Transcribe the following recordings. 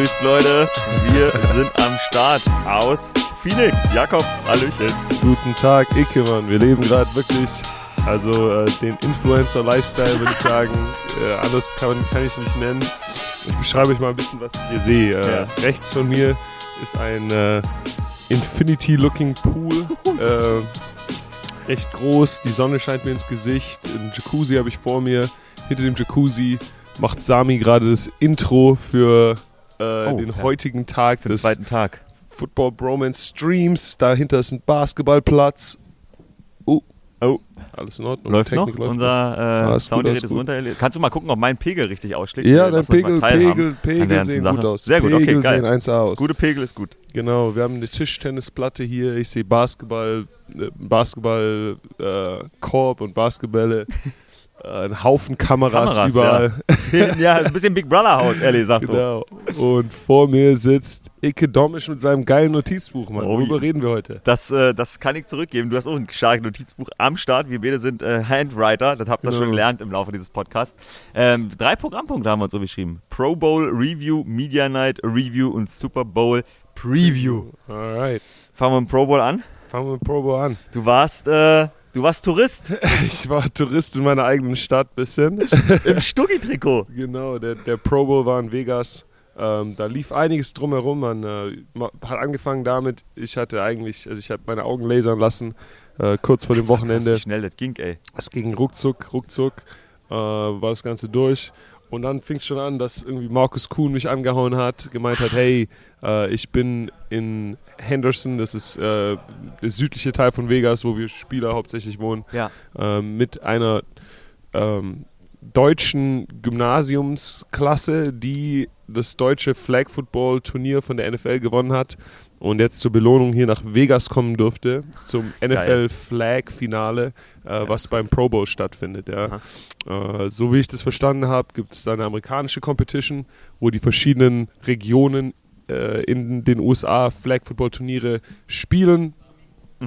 Grüßt, Leute. Wir sind am Start aus Phoenix. Jakob, Hallöchen. Guten Tag, Icke, Mann. Wir leben gerade wirklich, also äh, den Influencer-Lifestyle, würde ich sagen. Äh, anders kann, kann ich es nicht nennen. Ich beschreibe euch mal ein bisschen, was ich hier sehe. Äh, Ja. Rechts von mir ist ein äh, Infinity-looking Pool. äh, recht groß, die Sonne scheint mir ins Gesicht. Ein Jacuzzi habe ich vor mir. Hinter dem Jacuzzi macht Sami gerade das Intro für äh, Oh, den ja. heutigen Tag Für den des zweiten Tag. Football Bromance Streams. Dahinter ist ein Basketballplatz. Oh, Oh, alles in Ordnung. läuft noch? Technik läuft Unser äh, Soundgerät ist runter. Kannst du mal gucken, ob mein Pegel richtig ausschlägt? Ja, Wir dein Pegel, Pegel, Pegel sehen Sache. gut aus. Sehr gut, okay, Pegel geil. sehen 1A aus. Gute Pegel ist gut. Genau, wir haben eine Tischtennisplatte hier. Ich sehe Basketball, äh, Basketball, äh, Korb und Basketbälle. ein Haufen Kameras, Kameras, überall. ja, ein bisschen Big Brother Haus, ehrlich sagt du. genau. Und vor mir sitzt Icke Domisch mit seinem geilen Notizbuch, Mann. Oh, Worüber ja. reden wir heute? Das, äh, das kann ich zurückgeben. Du hast auch ein starkes Notizbuch am Start. Wir beide sind äh, Handwriter. Das habt ihr Genau. schon gelernt im Laufe dieses Podcasts. Ähm, drei Programmpunkte haben wir uns so beschrieben. Pro Bowl Review, Media Night Review und Super Bowl Preview. Alright. Fangen wir mit dem Pro Bowl an. Fangen wir mit Pro Bowl an. Du warst, äh, du warst Tourist Ich war Tourist in meiner eigenen Stadt bisschen. im Stuggi-Trikot. Genau, der, der Pro Bowl war in Vegas. Ähm, da lief einiges drumherum. Man äh, hat angefangen damit, ich hatte eigentlich, also ich habe meine Augen lasern lassen, äh, kurz vor dem Das krass, Wochenende. Wie schnell das ging, ey. Es ging ruckzuck, ruckzuck, äh, war das Ganze durch. Und dann fing es schon an, dass irgendwie Markus Kuhn mich angehauen hat, gemeint hat, hey, äh, ich bin in Henderson, das ist äh, der südliche Teil von Vegas, wo wir Spieler hauptsächlich wohnen Ja. ähm, mit einer ähm, deutschen Gymnasiumsklasse, die das deutsche Flag Football Turnier von der NFL gewonnen hat und jetzt zur Belohnung hier nach Vegas kommen durfte zum NFL Flag Finale, äh, was beim Pro Bowl stattfindet. Ja. Äh, so wie ich das verstanden habe, gibt es da eine amerikanische Competition, wo die verschiedenen Regionen äh, in den USA Flag Football Turniere spielen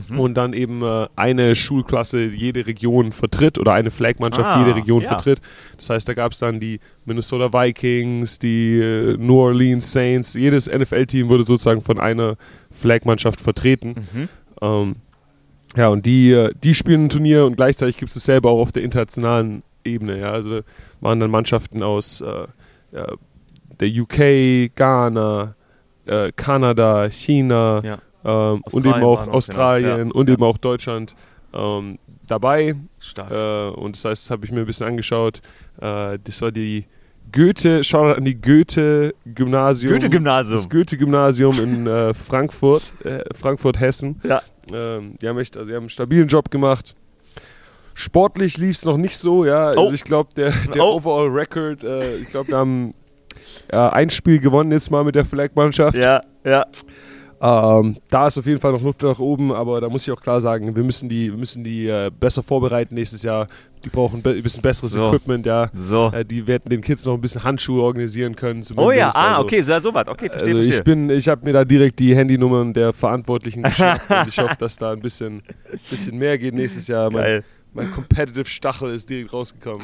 Mhm. und dann eben äh, eine Schulklasse jede Region vertritt oder eine Flagmannschaft Ah, jede Region ja. vertritt. Das heißt, da gab es dann die Minnesota Vikings, die äh, New Orleans Saints. Jedes NFL-Team wurde sozusagen von einer Flagmannschaft vertreten. Mhm. Ähm, ja, und die, äh, die spielen ein Turnier und gleichzeitig gibt es dasselbe auch auf der internationalen Ebene. Ja? Also da waren dann Mannschaften aus äh, der UK, Ghana, äh, Kanada, China Ja. ähm, und eben auch Australien genau. Und eben auch Deutschland ähm, dabei. Stark. Äh, und das heißt, das habe ich mir ein bisschen angeschaut. Äh, das war die Goethe, Shoutout an die Goethe-Gymnasium. Goethe-Gymnasium. Das Goethe-Gymnasium in äh, Frankfurt, äh, Frankfurt-Hessen. Ja. Ähm, die haben echt, also die haben einen stabilen Job gemacht. Sportlich lief es noch nicht so, ja. Also Oh. ich glaube, der, der Oh. Overall Record, äh, ich glaube, wir haben ja, ein Spiel gewonnen jetzt mal mit der Flag-Mannschaft. Ja, ja. Ähm, da ist auf jeden Fall noch Luft nach oben, aber da muss ich auch klar sagen, wir müssen die, wir müssen die äh, besser vorbereiten nächstes Jahr. Die brauchen be- ein bisschen besseres So. Equipment, ja. So. Äh, die werden den Kids noch ein bisschen Handschuhe organisieren können. Oh ja, ah, Also, okay, so, so was. Okay, verstehe, Also ich verstehe. bin, ich habe mir da direkt die Handynummern der Verantwortlichen geschnappt und ich hoffe, dass da ein bisschen, bisschen mehr geht nächstes Jahr. Geil. Mein Competitive Stachel ist direkt rausgekommen.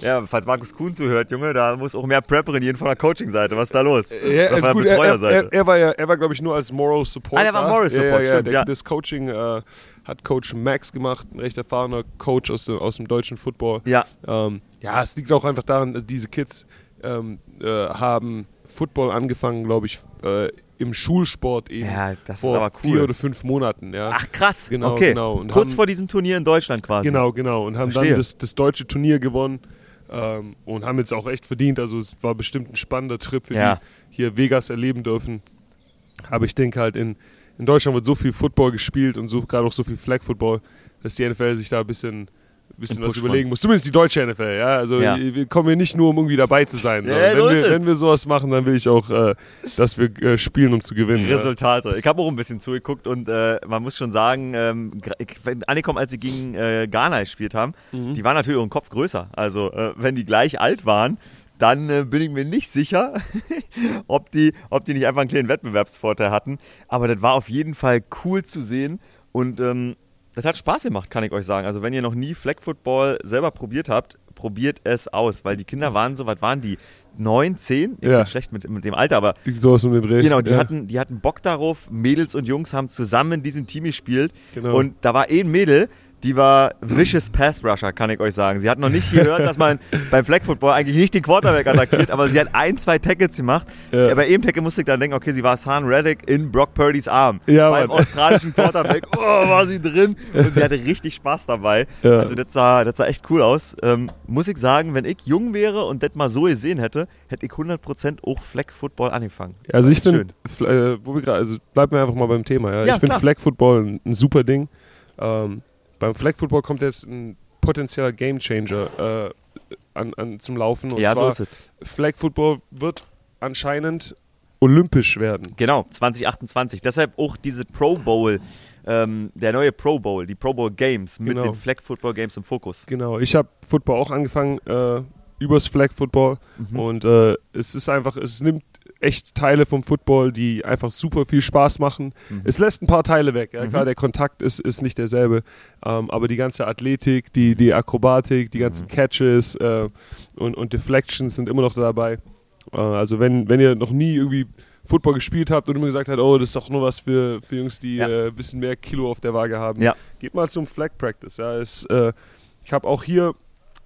Ja. Ja, falls Markus Kuhn zuhört, Junge, da muss auch mehr Prepperin jeden von der Coaching-Seite. Was ist da los? Ja, Oder ist von der gut. Er, er, er, war ja, er war glaube ich nur als Moral Support. Ah, der war. Moral Support, ja, ja, stimmt, der, ja. Das Coaching äh, hat Coach Max gemacht, ein recht erfahrener Coach aus, dem- aus dem deutschen Football. Ja, Ähm, ja, es liegt auch einfach daran, diese Kids ähm, äh, haben Football angefangen, glaube ich, äh, im Schulsport eben Ja, das ist vor vier cool. oder fünf Monaten. Ja. Ach krass, Genau, okay. genau. Und Kurz haben- vor diesem Turnier in Deutschland quasi. Genau, genau. Und haben Verstehe. dann das, das deutsche Turnier gewonnen ähm, und haben jetzt auch echt verdient. Also es war bestimmt ein spannender Trip für Ja. die hier Vegas erleben dürfen. Aber ich denke halt, in, in Deutschland wird so viel Football gespielt und so, gerade auch so viel Flag Football, dass die NFL sich da ein bisschen, bisschen was überlegen muss. Zumindest die deutsche NFL. Ja? Also Ja. wir kommen hier nicht nur, um irgendwie dabei zu sein. Ja, so wenn, ist wir, wenn wir sowas machen, dann will ich auch, äh, dass wir äh, spielen, um zu gewinnen. Ja? Resultate. Ich habe auch ein bisschen zugeguckt und äh, man muss schon sagen, ähm, angekommen, als sie gegen äh, Ghana gespielt haben, Mhm. die waren natürlich im Kopf größer. Also äh, wenn die gleich alt waren, dann äh, bin ich mir nicht sicher, ob, die, ob die nicht einfach einen kleinen Wettbewerbsvorteil hatten. Aber das war auf jeden Fall cool zu sehen und ähm, das hat Spaß gemacht, kann ich euch sagen. Also wenn ihr noch nie Flag Football selber probiert habt, probiert es aus, weil die Kinder waren so, was waren die? neun, zehn, ich Ja. bin schlecht mit, mit dem Alter, aber Sowas um den Dreh. genau, die, ja. hatten, die hatten Bock darauf. Mädels und Jungs haben zusammen in diesem Team gespielt. Genau. Und da war ein Mädel, die war Vicious Pass Rusher, kann ich euch sagen. Sie hat noch nicht gehört, dass man beim Flag Football eigentlich nicht den Quarterback attackiert, aber sie hat ein, zwei Tackles gemacht. Ja. Bei jedem Tackle musste ich dann denken, okay, sie war Hassan Reddick in Brock Purdys Arm. Ja, beim Mann. australischen Quarterback. Oh, war sie drin. Und sie hatte richtig Spaß dabei. Ja. Also das sah, das sah echt cool aus. Ähm, muss ich sagen, wenn ich jung wäre und das mal so gesehen hätte, hätte ich 100% auch Flag Football angefangen. Also ich finde, äh, also bleiben wir einfach mal beim Thema. Ja? Ich finde. Flag Football ein, ein super Ding. Ähm, beim Flag Football kommt jetzt ein potenzieller Game Changer äh, an, an, zum Laufen. Und ja, so zwar ist es. Flag Football wird anscheinend olympisch werden. Genau, 2028. Deshalb auch diese Pro Bowl, ähm, der neue Pro Bowl, die Pro Bowl Games mit Genau. den Flag Football Games im Fokus. Genau, ich habe Football auch angefangen äh, übers Flag Football Mhm. und äh, es ist einfach, es nimmt echt Teile vom Football, die einfach super viel Spaß machen. Mhm. Es lässt ein paar Teile weg. Ja, Mhm. klar, der Kontakt ist, ist nicht derselbe, ähm, aber die ganze Athletik, die, die Akrobatik, die Mhm. ganzen Catches äh, und, und Deflections sind immer noch dabei. Äh, also wenn, wenn ihr noch nie irgendwie Football gespielt habt und immer gesagt habt, oh, das ist doch nur was für, für Jungs, die Ja. äh, ein bisschen mehr Kilo auf der Waage haben, Ja. geht mal zum Flag Practice. Ja, es, äh, ich habe auch hier,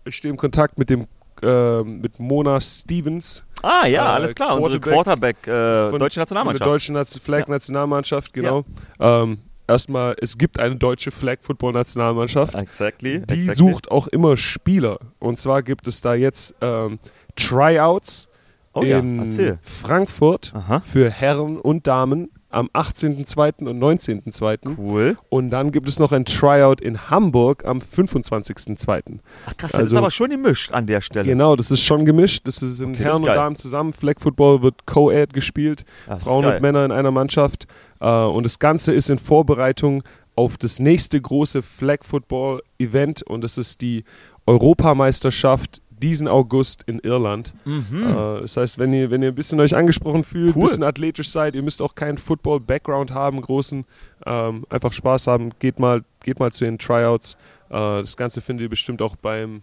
ich stehe im Kontakt mit dem äh, mit Mona Stevens Ah ja, Äh, alles klar, unsere Quarterback äh, von- deutsche von der Nationalmannschaft. deutschen Naz- Flag-Nationalmannschaft, genau. Ähm, erstmal, es gibt eine deutsche Flag-Football-Nationalmannschaft. Exactly. Die exactly. sucht auch immer Spieler. Und zwar gibt es da jetzt ähm, Tryouts oh, ja, in erzähl. Frankfurt Aha. für Herren und Damen am 18.02. und 19.02. Cool. Und dann gibt es noch ein Tryout in Hamburg am 25.02. Ach krass, das Also- ist aber schon gemischt an der Stelle. Genau, das ist schon gemischt. Das ist in Okay, das Herren ist und. Damen zusammen. Flag Football wird Co-Ed gespielt. Das ist Frauen und Männer in einer Mannschaft. Äh, und das Ganze ist in Vorbereitung auf das nächste große Flag Football Event und das ist die Europameisterschaft diesen August in Irland. Mhm. Äh, das heißt, wenn ihr, wenn ihr ein bisschen euch angesprochen fühlt, ein Cool. bisschen athletisch seid, ihr müsst auch keinen Football-Background haben, großen, ähm, einfach Spaß haben, geht mal, geht mal zu den Tryouts. Äh, das Ganze findet ihr bestimmt auch beim,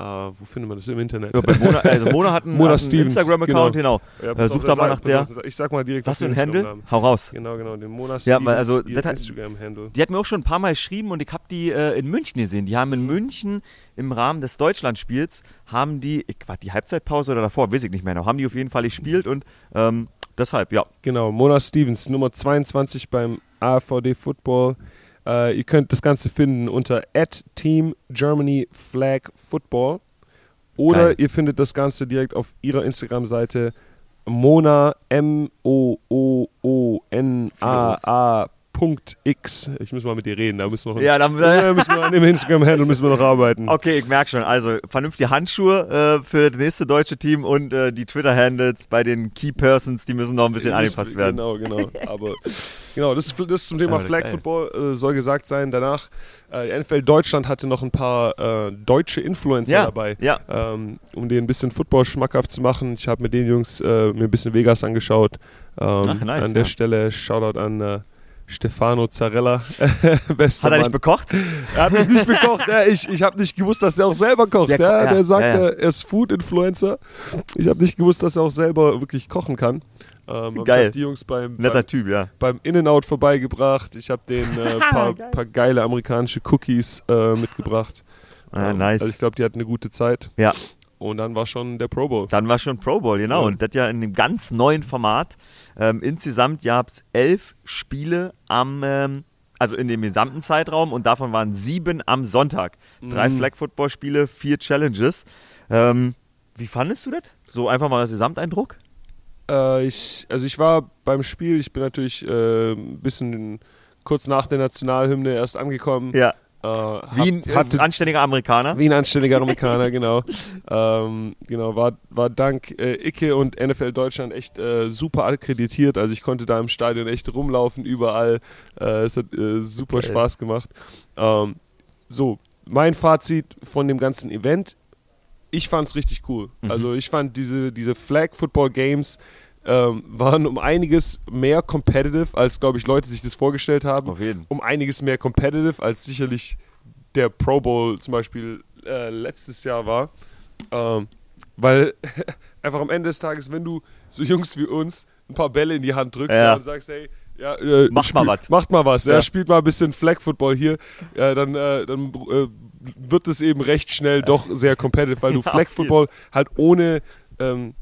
äh, wo findet man das im Internet? Ja, Mona, also Mona hat einen, Mona hat einen Instagram-Account, genau. Ja, Äh, pass auf, such der da mal nach der. Ich sag mal direkt Sagst du einen Handle? Hau raus. Genau, genau, den Mona Ja, Stevens, weil also, Instagram-Handle. Die hat mir auch schon ein paar Mal geschrieben und ich habe die äh, in München gesehen. Die haben in München im Rahmen des Deutschlandspiels, haben die, ich, war die Halbzeitpause oder davor, weiß ich nicht mehr noch, haben die auf jeden Fall gespielt und ähm, deshalb, ja. Genau, Mona Stevens, Nummer 22 beim AVD Football. Äh, ihr könnt das Ganze finden unter Team Germany Flag Football. Oder Geil. ihr findet das Ganze direkt auf ihrer Instagram-Seite Mona M-O-O-O-N-A-A Punkt X. Ich muss mal mit dir reden, da müssen wir noch, Ja, dann, da müssen wir an dem Instagram-Handle müssen wir noch arbeiten. Okay, ich merke schon. Also vernünftige Handschuhe äh, für das nächste deutsche Team und äh, die Twitter-Handles bei den Key Persons, die müssen noch ein bisschen angepasst werden. Genau, genau. Aber genau, das, ist- das zum Thema Flag. Football äh, soll gesagt sein. Danach, äh, die NFL Deutschland hatte noch ein paar äh, deutsche Influencer Ja, dabei, ja. ähm, um denen ein bisschen Football schmackhaft zu machen. Ich habe mit den Jungs äh, mir ein bisschen Vegas angeschaut. Ähm, Ach, nice, an der ja. Stelle Shoutout an äh, Stefano Zarella. Bester Hat er Mann. nicht bekocht? Er hat mich nicht bekocht. Ja, ich ich habe nicht gewusst, dass er auch selber kocht. Der ja, der sagt, ja, ja. er ist Food-Influencer. Ich habe nicht gewusst, dass er auch selber wirklich kochen kann. Ähm, Geil. Ich habe die Jungs beim, Netter beim, Typ, ja. beim In-N-Out vorbeigebracht. Ich habe denen ein äh, paar, Geil. paar geile amerikanische Cookies äh, mitgebracht. Ah, Ähm, nice. Also ich glaube, die hatten eine gute Zeit. Ja. Und dann war schon der Pro Bowl. Dann war schon Pro Bowl, genau. Ja. Und das ja in einem ganz neuen Format. Ähm, insgesamt gab es elf Spiele am, ähm, also in dem gesamten Zeitraum und davon waren sieben am Sonntag. Drei Mhm. Flag-Football-Spiele, vier Challenges. Ähm, wie fandest du das? So einfach mal als Gesamteindruck? Äh, ich, also ich war beim Spiel, ich bin natürlich äh, ein bisschen kurz nach der Nationalhymne erst angekommen. Ja. Äh, Wie ein hatte, äh, anständiger Amerikaner. Wie ein anständiger Amerikaner, genau. Ähm, genau, war, war dank äh, Icke und NFL Deutschland echt äh, super akkreditiert. Also ich konnte da im Stadion echt rumlaufen, überall. Äh, es hat äh, super Geil. Spaß gemacht. Ähm, so, mein Fazit von dem ganzen Event. Ich fand es richtig cool. Mhm. Also ich fand diese, diese Flag Football Games ähm, waren um einiges mehr competitive, als, glaube ich, Leute sich das vorgestellt haben Auf jeden. um einiges mehr competitive, als sicherlich der Pro Bowl zum Beispiel äh, letztes Jahr war. Ähm, weil einfach am Ende des Tages, wenn du so Jungs wie uns ein paar Bälle in die Hand drückst Ja. und sagst, hey, ja, äh, Macht mal was. Macht mal was, ja. Ja. spielt mal ein bisschen Flag Football hier, ja, dann, äh, dann äh, wird es eben recht schnell doch sehr competitive, weil du Flag. Football halt ohne ähm,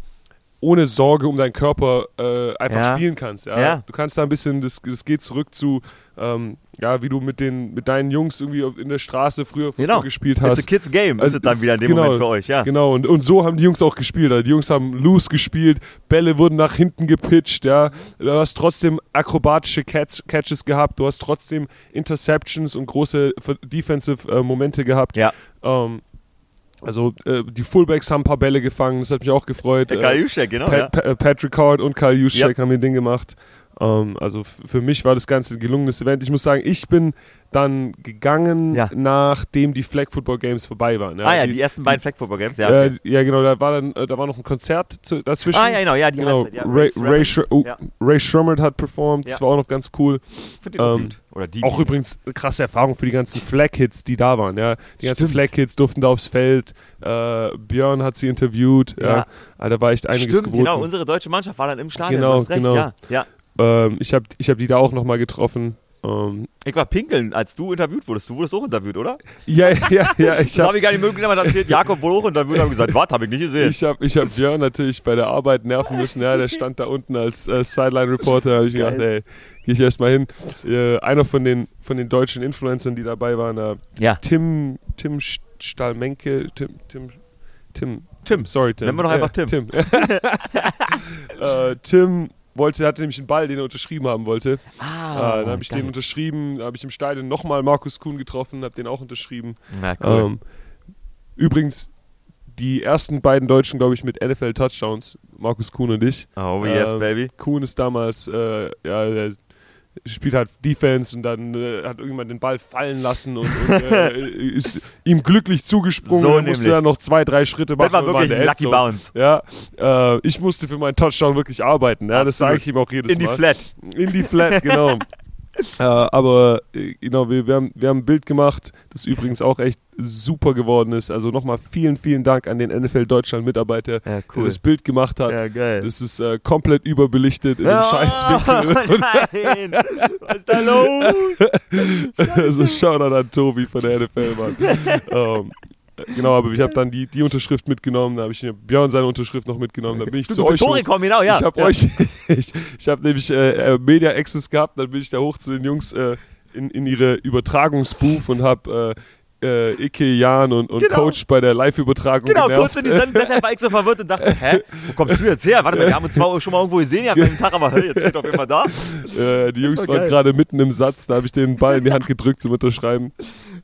ohne Sorge um deinen Körper äh, einfach Ja. spielen kannst. Ja? Ja. Du kannst da ein bisschen, das, das geht zurück zu, ähm, ja, wie du mit, den, mit deinen Jungs irgendwie in der Straße früher Genau. gespielt It's a hast. kids game, ist Also es dann wieder in dem genau, Moment für euch, ja. Genau, und, und so haben die Jungs auch gespielt. Also die Jungs haben loose gespielt, Bälle wurden nach hinten gepitcht, ja. Du hast trotzdem akrobatische Catch, Catches gehabt, du hast trotzdem Interceptions und große Defensive äh, Momente gehabt. Ja. Ähm, also äh, die Fullbacks haben ein paar Bälle gefangen, das hat mich auch gefreut. Der Äh, Kyle Juszczyk, genau, Pa ja. Pa Patrick Howard und Kyle Juszczyk Ja. haben ihr Ding gemacht. Ähm, also für mich war das Ganze ein gelungenes Event. Ich muss sagen, ich bin dann gegangen, Ja. nachdem die Flag Football Games vorbei waren. Ah ja, die ersten beiden Flag Football Games, ja. äh, ja, genau, da war dann, äh, da war noch ein Konzert zu, dazwischen. Ah ja, genau, ja, die genau. Halbzeit, ja. Ray, Ray, Sh oh, Ja. Ray Shremmerd hat performt, das Ja. war auch noch ganz cool. Auch ähm, die. Auch übrigens eine krasse Erfahrung für die ganzen Flag-Hits, die da waren. Ja. Die ganzen. Flag-Hits durften da aufs Feld. Äh, Björn hat sie interviewt. Ja. Ja. Ah, da war echt einiges Stimmt, geboten. genau, unsere deutsche Mannschaft war dann im Stadion, Genau, du hast recht, genau. ja. ja. Ähm, ich habe ich hab die da auch nochmal getroffen. Ähm, Ich war pinkeln, als du interviewt wurdest. Du wurdest auch interviewt, oder? ja, ja, ja. Ich habe habe ich gar nicht möglich gemacht. Da erzählt Jakob wurde auch interviewt. habe gesagt, was, habe ich nicht gesehen. ich hab, ich hab Björn natürlich bei der Arbeit nerven müssen. Ja, der stand da unten als äh, Sideline-Reporter. Da habe ich Geil. gedacht, ey, gehe ich erstmal hin. Äh, einer von den, von den deutschen Influencern, die dabei waren, äh, ja. Tim, Tim St- Stahlmenke, Tim, Tim, Tim, Tim. sorry, Tim. Nennen wir doch einfach Tim. Tim. äh, Tim wollte, hatte nämlich einen Ball, den er unterschrieben haben wollte. Ah, äh, dann habe ich geil. den unterschrieben, habe ich im Stadion nochmal Markus Kuhn getroffen, habe den auch unterschrieben. Na, cool. Ähm, übrigens, die ersten beiden Deutschen, glaube ich, mit NFL-Touchdowns, Markus Kuhn und ich. oh, yes, ähm, baby. Kuhn ist damals, äh, ja, der spielt halt Defense und dann äh, hat irgendwann den Ball fallen lassen und, und äh, ist ihm glücklich zugesprungen. So er musste nämlich. dann noch zwei, drei Schritte machen. Das war und wirklich der Lucky. Bounce. Ja, äh, ich musste für meinen Touchdown wirklich arbeiten. Ja, das sage ich ihm auch jedes In die Mal. Flat. In die Flat, genau. äh, aber genau, wir, wir, haben, wir haben ein Bild gemacht, das übrigens auch echt super geworden ist. Also nochmal vielen, vielen Dank an den NFL Deutschland Mitarbeiter, Ja, der cool. das Bild gemacht hat. Ja, geil. Das ist äh, komplett überbelichtet in einem Scheißwinkel. Oh, nein, was ist da los? also Shoutout an Tobi von der NFL, Mann. ähm, genau, aber ich habe dann die, die Unterschrift mitgenommen, da habe ich Björn seine Unterschrift noch mitgenommen, dann bin ich Du, zu du euch hoch. hochgekommen, genau, ja. ich habe ja. euch, ich, ich habe nämlich äh, äh, Media Access gehabt, dann bin ich da hoch zu den Jungs äh, in, in ihre Übertragungsbooth und habe äh, äh, Ike, Jan und, und Genau. Coach bei der Live-Übertragung Genau, genervt. kurz in die Sendung, deshalb war ich so verwirrt und dachte, hä, wo kommst du jetzt her? Warte mal, wir haben uns zwar schon mal irgendwo gesehen ja, an einem Tag, aber hey, jetzt steht auf jeden Fall da. Äh, die Jungs war waren gerade mitten im Satz, da habe ich den Ball in die Hand gedrückt zum Unterschreiben.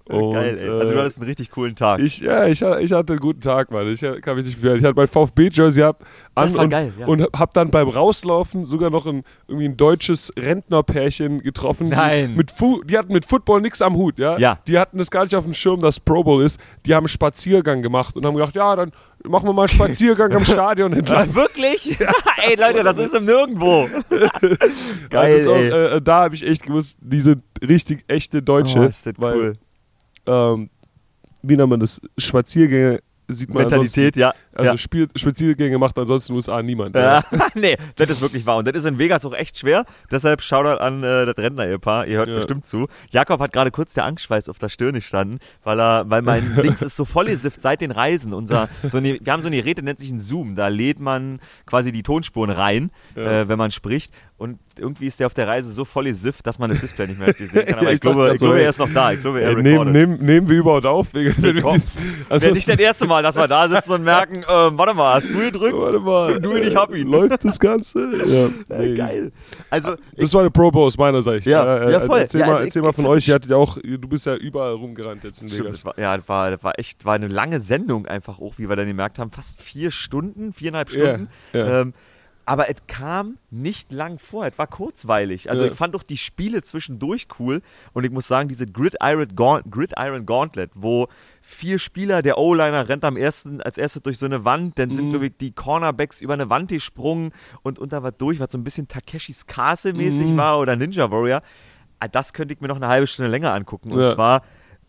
Und, Geil, ey. Also äh, du hattest einen richtig coolen Tag. Ich, ja, ich, ich hatte einen guten Tag, Mann. Ich äh, kann mich nicht beschweren. Ich hatte mein VfB-Jersey ab an Das war und, geil, ja. und hab dann beim Rauslaufen sogar noch ein, irgendwie ein deutsches Rentnerpärchen getroffen. Nein. Die, mit Fu die hatten mit Football nichts am Hut, ja? Ja. Die hatten das gar nicht auf dem Schirm, dass Pro Bowl ist. Die haben einen Spaziergang gemacht und haben gedacht, ja, dann machen wir mal einen Spaziergang am Stadion entlang. Ja, wirklich? ey, Leute, das ist im Nirgendwo. Geil, Also, ey. äh, da habe ich echt gewusst, die sind richtig echte Deutsche. Oh, ist das weil, cool. Ähm, wie nennt man das? Spaziergänge sieht man Mentalität, ja. Also ja. Spiel, Spaziergänge macht ansonsten USA niemand. Ja. nee, das ist wirklich wahr. Und das ist in Vegas auch echt schwer. Deshalb Shoutout an äh, das Rentner-Ehepaar. Ihr hört Ja. bestimmt zu. Jakob hat gerade kurz der Angstschweiß auf der Stirn gestanden, weil er, weil mein Dings ist so vollgesifft seit den Reisen. Unser, so eine, wir haben so eine Geräte, nennt sich ein Zoom. Da lädt man quasi die Tonspuren rein, äh, wenn man spricht. Und irgendwie ist der auf der Reise so voll gesifft, dass man das Display nicht mehr richtig sehen kann. Aber ich, ich glaube, ich glaube, er ist noch da. Ich glaube, er nehmen, nehmen, nehmen wir überhaupt auf? Wenn wir komm. also, Wäre nicht das erste Mal, dass wir da sitzen und merken, ähm, warte mal, hast du gedrückt? Warte mal. Du, ich hab ihn. Läuft das Ganze? Ja. Äh, nee, geil. Also, Das war eine Pro aus meiner Sicht. Ja, Äh, ja, äh, voll. Erzähl Ja, mal, also ich- erzähl mal ich von fand euch. Ihr hattet ja auch, du bist ja überall rumgerannt jetzt in Stimmt, Vegas. das war, ja, das war, das war echt, war eine lange Sendung einfach auch, wie wir dann gemerkt haben. Fast vier Stunden, viereinhalb Ja, Stunden. ja. Ähm, aber es kam nicht lang vor, es war kurzweilig. Also Ja. ich fand doch die Spiele zwischendurch cool und ich muss sagen, diese Gridiron, Gaunt, Gridiron Gauntlet, wo vier Spieler, der O-Liner rennt am ersten, als erstes durch so eine Wand, dann sind, Mhm. glaube ich, die Cornerbacks über eine Wand gesprungen und unter was durch, was so ein bisschen Takeshis Castle-mäßig Mhm. war oder Ninja Warrior. Ah, Das könnte ich mir noch eine halbe Stunde länger angucken. Und Ja. zwar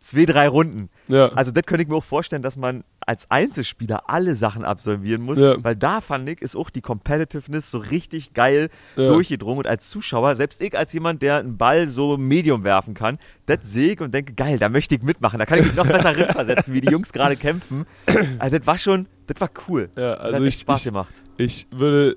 zwei, drei Runden. Ja. Also das könnte ich mir auch vorstellen, dass man als Einzelspieler alle Sachen absolvieren muss, Ja. weil da fand ich, ist auch die Competitiveness so richtig geil Ja. durchgedrungen und als Zuschauer, selbst ich als jemand, der einen Ball so medium werfen kann, das sehe ich und denke, geil, da möchte ich mitmachen, da kann ich mich noch besser reinversetzen, wie die Jungs gerade kämpfen. Also das war schon, das war cool. Ja, das also hat echt ich- Spaß gemacht. Ich würde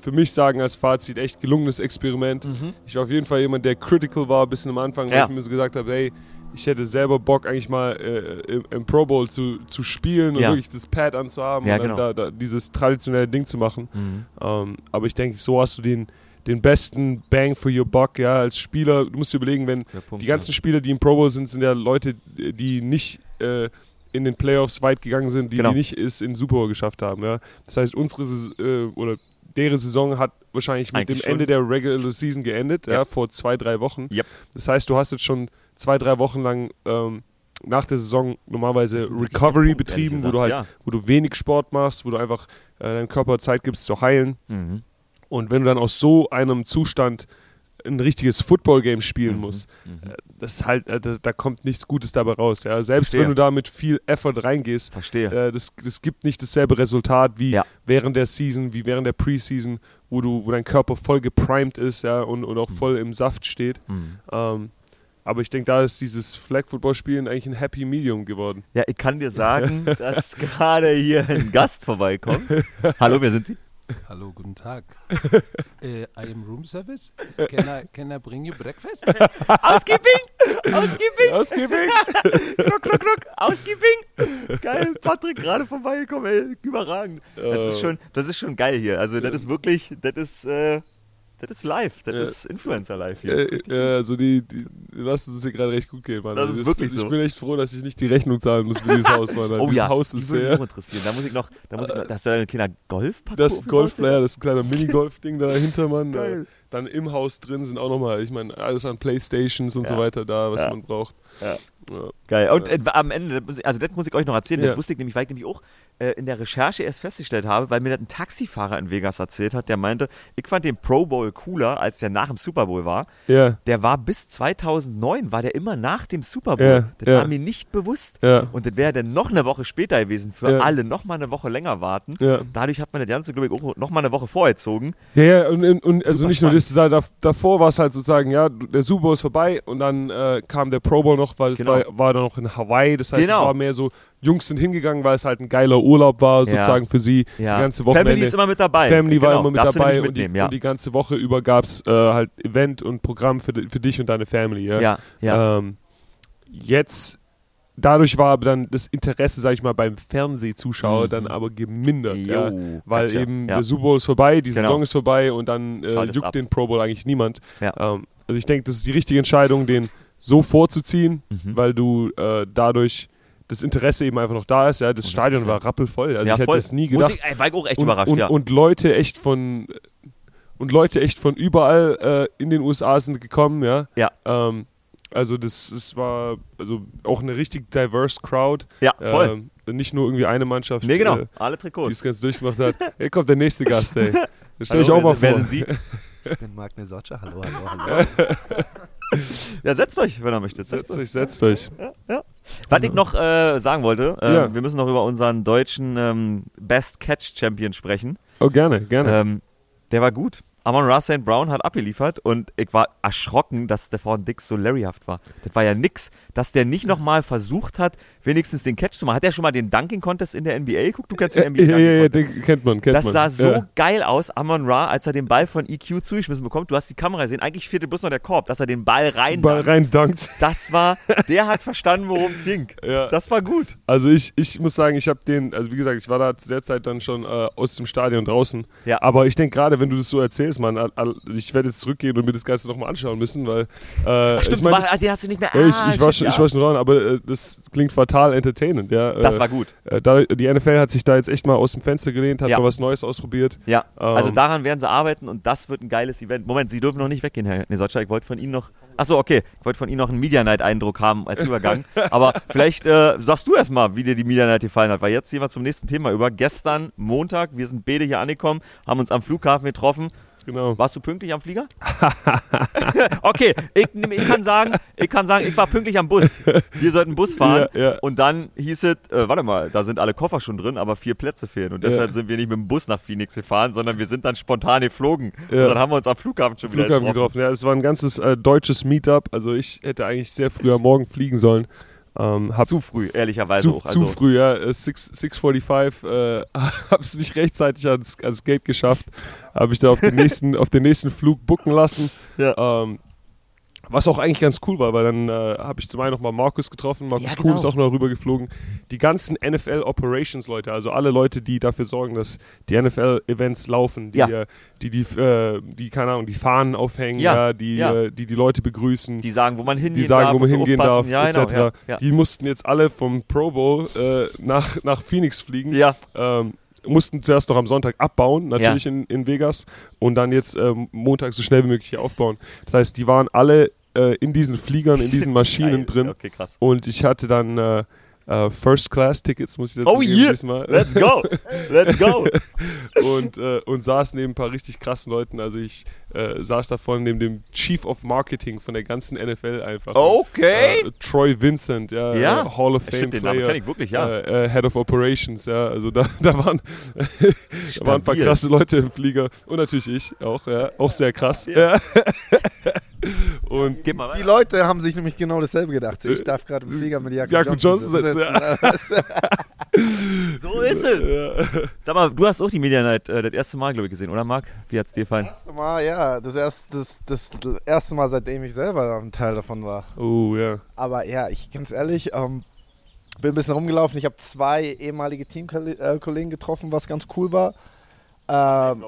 für mich sagen, als Fazit, echt gelungenes Experiment. Ich war auf jeden Fall jemand, der critical war, ein bisschen am Anfang, weil Ja. ich mir so gesagt habe, hey, ich hätte selber Bock, eigentlich mal äh, im, im Pro Bowl zu, zu spielen und Ja. wirklich das Pad anzuhaben Ja, und dann genau. da, da dieses traditionelle Ding zu machen. Mhm. Ähm, aber ich denke, so hast du den, den besten Bang for your buck, ja, als Spieler. Du musst dir überlegen, wenn Punkt, die ganzen Spieler, die im Pro Bowl sind, sind ja Leute, die nicht äh, in den Playoffs weit gegangen sind, die, Genau. die nicht es in Super Bowl geschafft haben. Ja. Das heißt, unsere äh, oder deren Saison hat wahrscheinlich mit Eigentlich dem schon. Ende der Regular Season geendet, ja. Ja. vor zwei, drei Wochen. Yep. Das heißt, du hast jetzt schon zwei, drei Wochen lang ähm, nach der Saison normalerweise Recovery Punkt, betrieben, wo du halt, gesagt, wo du wenig Sport machst, wo du einfach äh, deinem Körper Zeit gibst zu heilen. Mhm. Und wenn du dann aus so einem Zustand ein richtiges Football-Game spielen Mhm. musst, Mhm. äh, das halt, äh, da, da kommt nichts Gutes dabei raus. Ja. Selbst Verstehe. wenn du da mit viel Effort reingehst, Verstehe. äh, das, das gibt nicht dasselbe Resultat wie Ja. während der Season, wie während der Preseason, wo du, wo dein Körper voll geprimed ist, ja, und, und auch voll im Saft steht. Mhm. Ähm, aber ich denke, da ist dieses Flag-Football-Spielen eigentlich ein Happy Medium geworden. Ja, ich kann dir sagen, dass gerade hier ein Gast vorbeikommt. Hallo, wer sind Sie? Hallo, guten Tag. uh, I am room service. Can I, can I bring you breakfast? Ausgibing! Ausgibing! Ausgibing! Klock, klock, klock! Ausgibing! Geil, Patrick, gerade vorbeigekommen, ey, überragend. Das ist Äh. schon, das ist schon geil hier. Also, das ist wirklich, das ist, äh, das ist live. Das Ja. ist Influencer live hier. Das ist Äh, äh, also die, die lassen es hier gerade recht gut gehen, Mann. Das Also ist wirklich Ich so. bin echt froh, dass ich nicht die Rechnung zahlen muss für dieses Haus, Mann. Oh dieses ja, Haus ist mich sehr. auch interessieren. Da muss ich noch, da muss ich noch, da hast du ja ein kleiner Golfparcours. Das aufgebaut? Golfplayer, das ist ein kleiner Minigolf-Ding da dahinter, Mann. Geil. Äh, Dann im Haus drin sind auch nochmal, ich meine, alles an Playstations und Ja. so weiter da, was Ja. man braucht. Ja. Geil. Und äh, am Ende, das also das muss ich euch noch erzählen, Ja. das wusste ich nämlich, weil ich nämlich auch äh, in der Recherche erst festgestellt habe, weil mir das ein Taxifahrer in Vegas erzählt hat, der meinte, ich fand den Pro Bowl cooler, als der nach dem Super Bowl war. Ja, Der war bis 2009, war der immer nach dem Super Bowl. Ja, das war mir nicht bewusst. Und das wäre dann noch eine Woche später gewesen, für alle noch mal eine Woche länger warten. Dadurch hat man das Ganze, glaube ich, auch noch mal eine Woche vorgezogen. Ja, ja, und, und, und also nicht nur spannend. das, da, da, davor war es halt sozusagen, ja, der Super Bowl ist vorbei und dann äh, kam der Pro Bowl noch, weil es Genau. war, war dann noch in Hawaii, das heißt, Genau. es war mehr so, Jungs sind hingegangen, weil es halt ein geiler Urlaub war, sozusagen für sie, Ja. die ganze Wochenende. Family ist immer mit dabei. Family war Genau, immer mit darfst dabei und die, ja. und die ganze Woche über gab es äh, halt Event und Programm für, für dich und deine Family. Ja. ja, ja. Ähm, jetzt, dadurch war aber dann das Interesse, sag ich mal, beim Fernsehzuschauer Mhm. dann aber gemindert. ja. Jo, Weil gotcha. eben ja. der Super Bowl ist vorbei, die Genau. Saison ist vorbei und dann äh, juckt ab. den Pro Bowl eigentlich niemand. Ja. Ähm, also ich denke, das ist die richtige Entscheidung, den so vorzuziehen, Mhm. weil du äh, dadurch das Interesse eben einfach noch da ist. Ja, das Stadion war rappelvoll. Also ja, ich hätte voll. das nie gedacht. Ich, ey, war ich auch echt und, überrascht, und, ja. und Leute echt von und Leute echt von überall äh, in den USA sind gekommen, ja. Ja. Ähm, also das, das war also auch eine richtig diverse Crowd. ja, voll. Ähm, nicht nur irgendwie eine Mannschaft, nee, genau. äh, Alle die Trikots. es ganz durchgemacht hat. Hier kommt der nächste Gast, ey. Da stell Hallo, ich auch wer mal sind- Wer vor. sind Sie? Ich bin Marc Nesoccia. Hallo, hallo, hallo. Ja, setzt euch, wenn ihr möchtet. Setzt Setzt euch. euch, setzt euch. Was ich noch äh, sagen wollte, äh, Ja. wir müssen noch über unseren deutschen ähm, Best Catch Champion sprechen. Oh, gerne, gerne. Ähm, der war gut. Amon Ra St. Brown hat abgeliefert und ich war erschrocken, dass Stefan Dix so Larryhaft war. Das war ja nix, dass der nicht nochmal versucht hat, wenigstens den Catch zu machen. Hat er schon mal den Dunking Contest in der NBA geguckt? Du kennst den NBA ja, ja, ja, den kennt man, kennt Das man. sah so ja. geil aus, Amon Ra, als er den Ball von EQ zugeschmissen bekommt. Du hast die Kamera gesehen. Eigentlich fehlte bloß noch der Korb, dass er den Ball rein. Ball rein dankt. Das war, der hat verstanden, worum es ging. Ja. Das war gut. Also ich, ich muss sagen, ich habe den, also wie gesagt, ich war da zu der Zeit dann schon äh, aus dem Stadion draußen. Ja. Aber ich denke gerade, wenn du das so erzählst, all- ich werde jetzt zurückgehen und mir das Ganze nochmal anschauen müssen, weil äh, Stimmt, ich meine, war, das- den hast du nicht mehr. ja, ich, ah, ich, war shit, schon, ja. ich war schon dran, aber äh, das klingt fatal entertainend, ja. Das äh, war gut. äh, da, die NFL hat sich da jetzt echt mal aus dem Fenster gelehnt, hat Ja. mal was Neues ausprobiert. Ja, also Ähm, daran werden sie arbeiten und das wird ein geiles Event. Moment, Sie dürfen noch nicht weggehen, Herr Nesocca. Ich wollte von Ihnen noch, achso, okay, ich wollte von Ihnen noch einen Media Night-Eindruck haben als Übergang. Aber vielleicht äh, sagst du erst mal, wie dir die Media Night gefallen hat, weil jetzt gehen wir zum nächsten Thema über. Gestern, Montag, wir sind beide hier angekommen, haben uns am Flughafen getroffen. Genau. Warst du pünktlich am Flieger? okay, ich, ich, kann sagen, ich kann sagen, ich war pünktlich am Bus. Wir sollten Bus fahren Ja, ja. und dann hieß es, äh, warte mal, da sind alle Koffer schon drin, aber vier Plätze fehlen und deshalb Ja. sind wir nicht mit dem Bus nach Phoenix gefahren, sondern wir sind dann spontan geflogen und dann haben wir uns am Flughafen schon wieder Flughafen getroffen. getroffen. Ja, es war ein ganzes äh, deutsches Meetup. Also ich hätte eigentlich sehr früh am Morgen fliegen sollen. Ähm, hab Zu früh, ehrlicherweise zu, auch. zu Also, früh, ja. Äh, six- 6.45 äh, hab's nicht rechtzeitig ans, ans Gate geschafft. Habe ich da auf den nächsten, auf den nächsten Flug booken lassen. Ja. Ähm, was auch eigentlich ganz cool war, weil dann äh, habe ich zum einen nochmal Markus getroffen. Markus Ja, Kuhn genau. ist auch noch rübergeflogen. Die ganzen NFL-Operations-Leute, also alle Leute, die dafür sorgen, dass die NFL-Events laufen, die, Ja. äh, die, die, äh, die, keine Ahnung, die Fahnen aufhängen, Ja, ja, die, ja. Äh, die die Leute begrüßen die sagen, wo man hingehen die sagen, darf wo man hingehen darf, ja, genau, etc. ja, ja. Die mussten jetzt alle vom Pro Bowl äh, nach, nach Phoenix fliegen. Ja. Ähm, mussten zuerst noch am Sonntag abbauen, natürlich in, in Vegas, und dann jetzt ähm, Montag so schnell wie möglich hier aufbauen. Das heißt, die waren alle äh, in diesen Fliegern, in diesen Maschinen drin. Okay, krass. Und ich hatte dann äh, äh, First-Class-Tickets, muss ich dazu Oh geben, yeah, diesmal. let's go, let's go. und, äh, und saß neben ein paar richtig krassen Leuten. Also ich äh, saß da vorne neben dem Chief of Marketing von der ganzen NFL einfach. Okay. Äh, Troy Vincent, ja, Ja. Hall of Fame den Namen Player. kenn ich wirklich, ja. Head of Operations, ja. Also da, da, waren, da waren ein paar krasse Leute im Flieger. Und natürlich ich auch, ja. Auch sehr krass. Ja. und Die weiter. Leute haben sich nämlich genau dasselbe gedacht. Ich darf gerade im Flieger mit Jakob, Jakob Johnson sitzen. sitzen, So ist es. Sag mal, du hast auch die Media Night äh, das erste Mal, glaube ich, gesehen, oder Marc? Wie hat's dir gefallen? Das erste Mal, ja, das erste, das, das erste Mal, seitdem ich selber ein Teil davon war. Oh, ja. Aber ja, ich ganz ehrlich, ähm, bin ein bisschen rumgelaufen. Ich habe zwei ehemalige Teamkollegen getroffen, was ganz cool war. Ähm,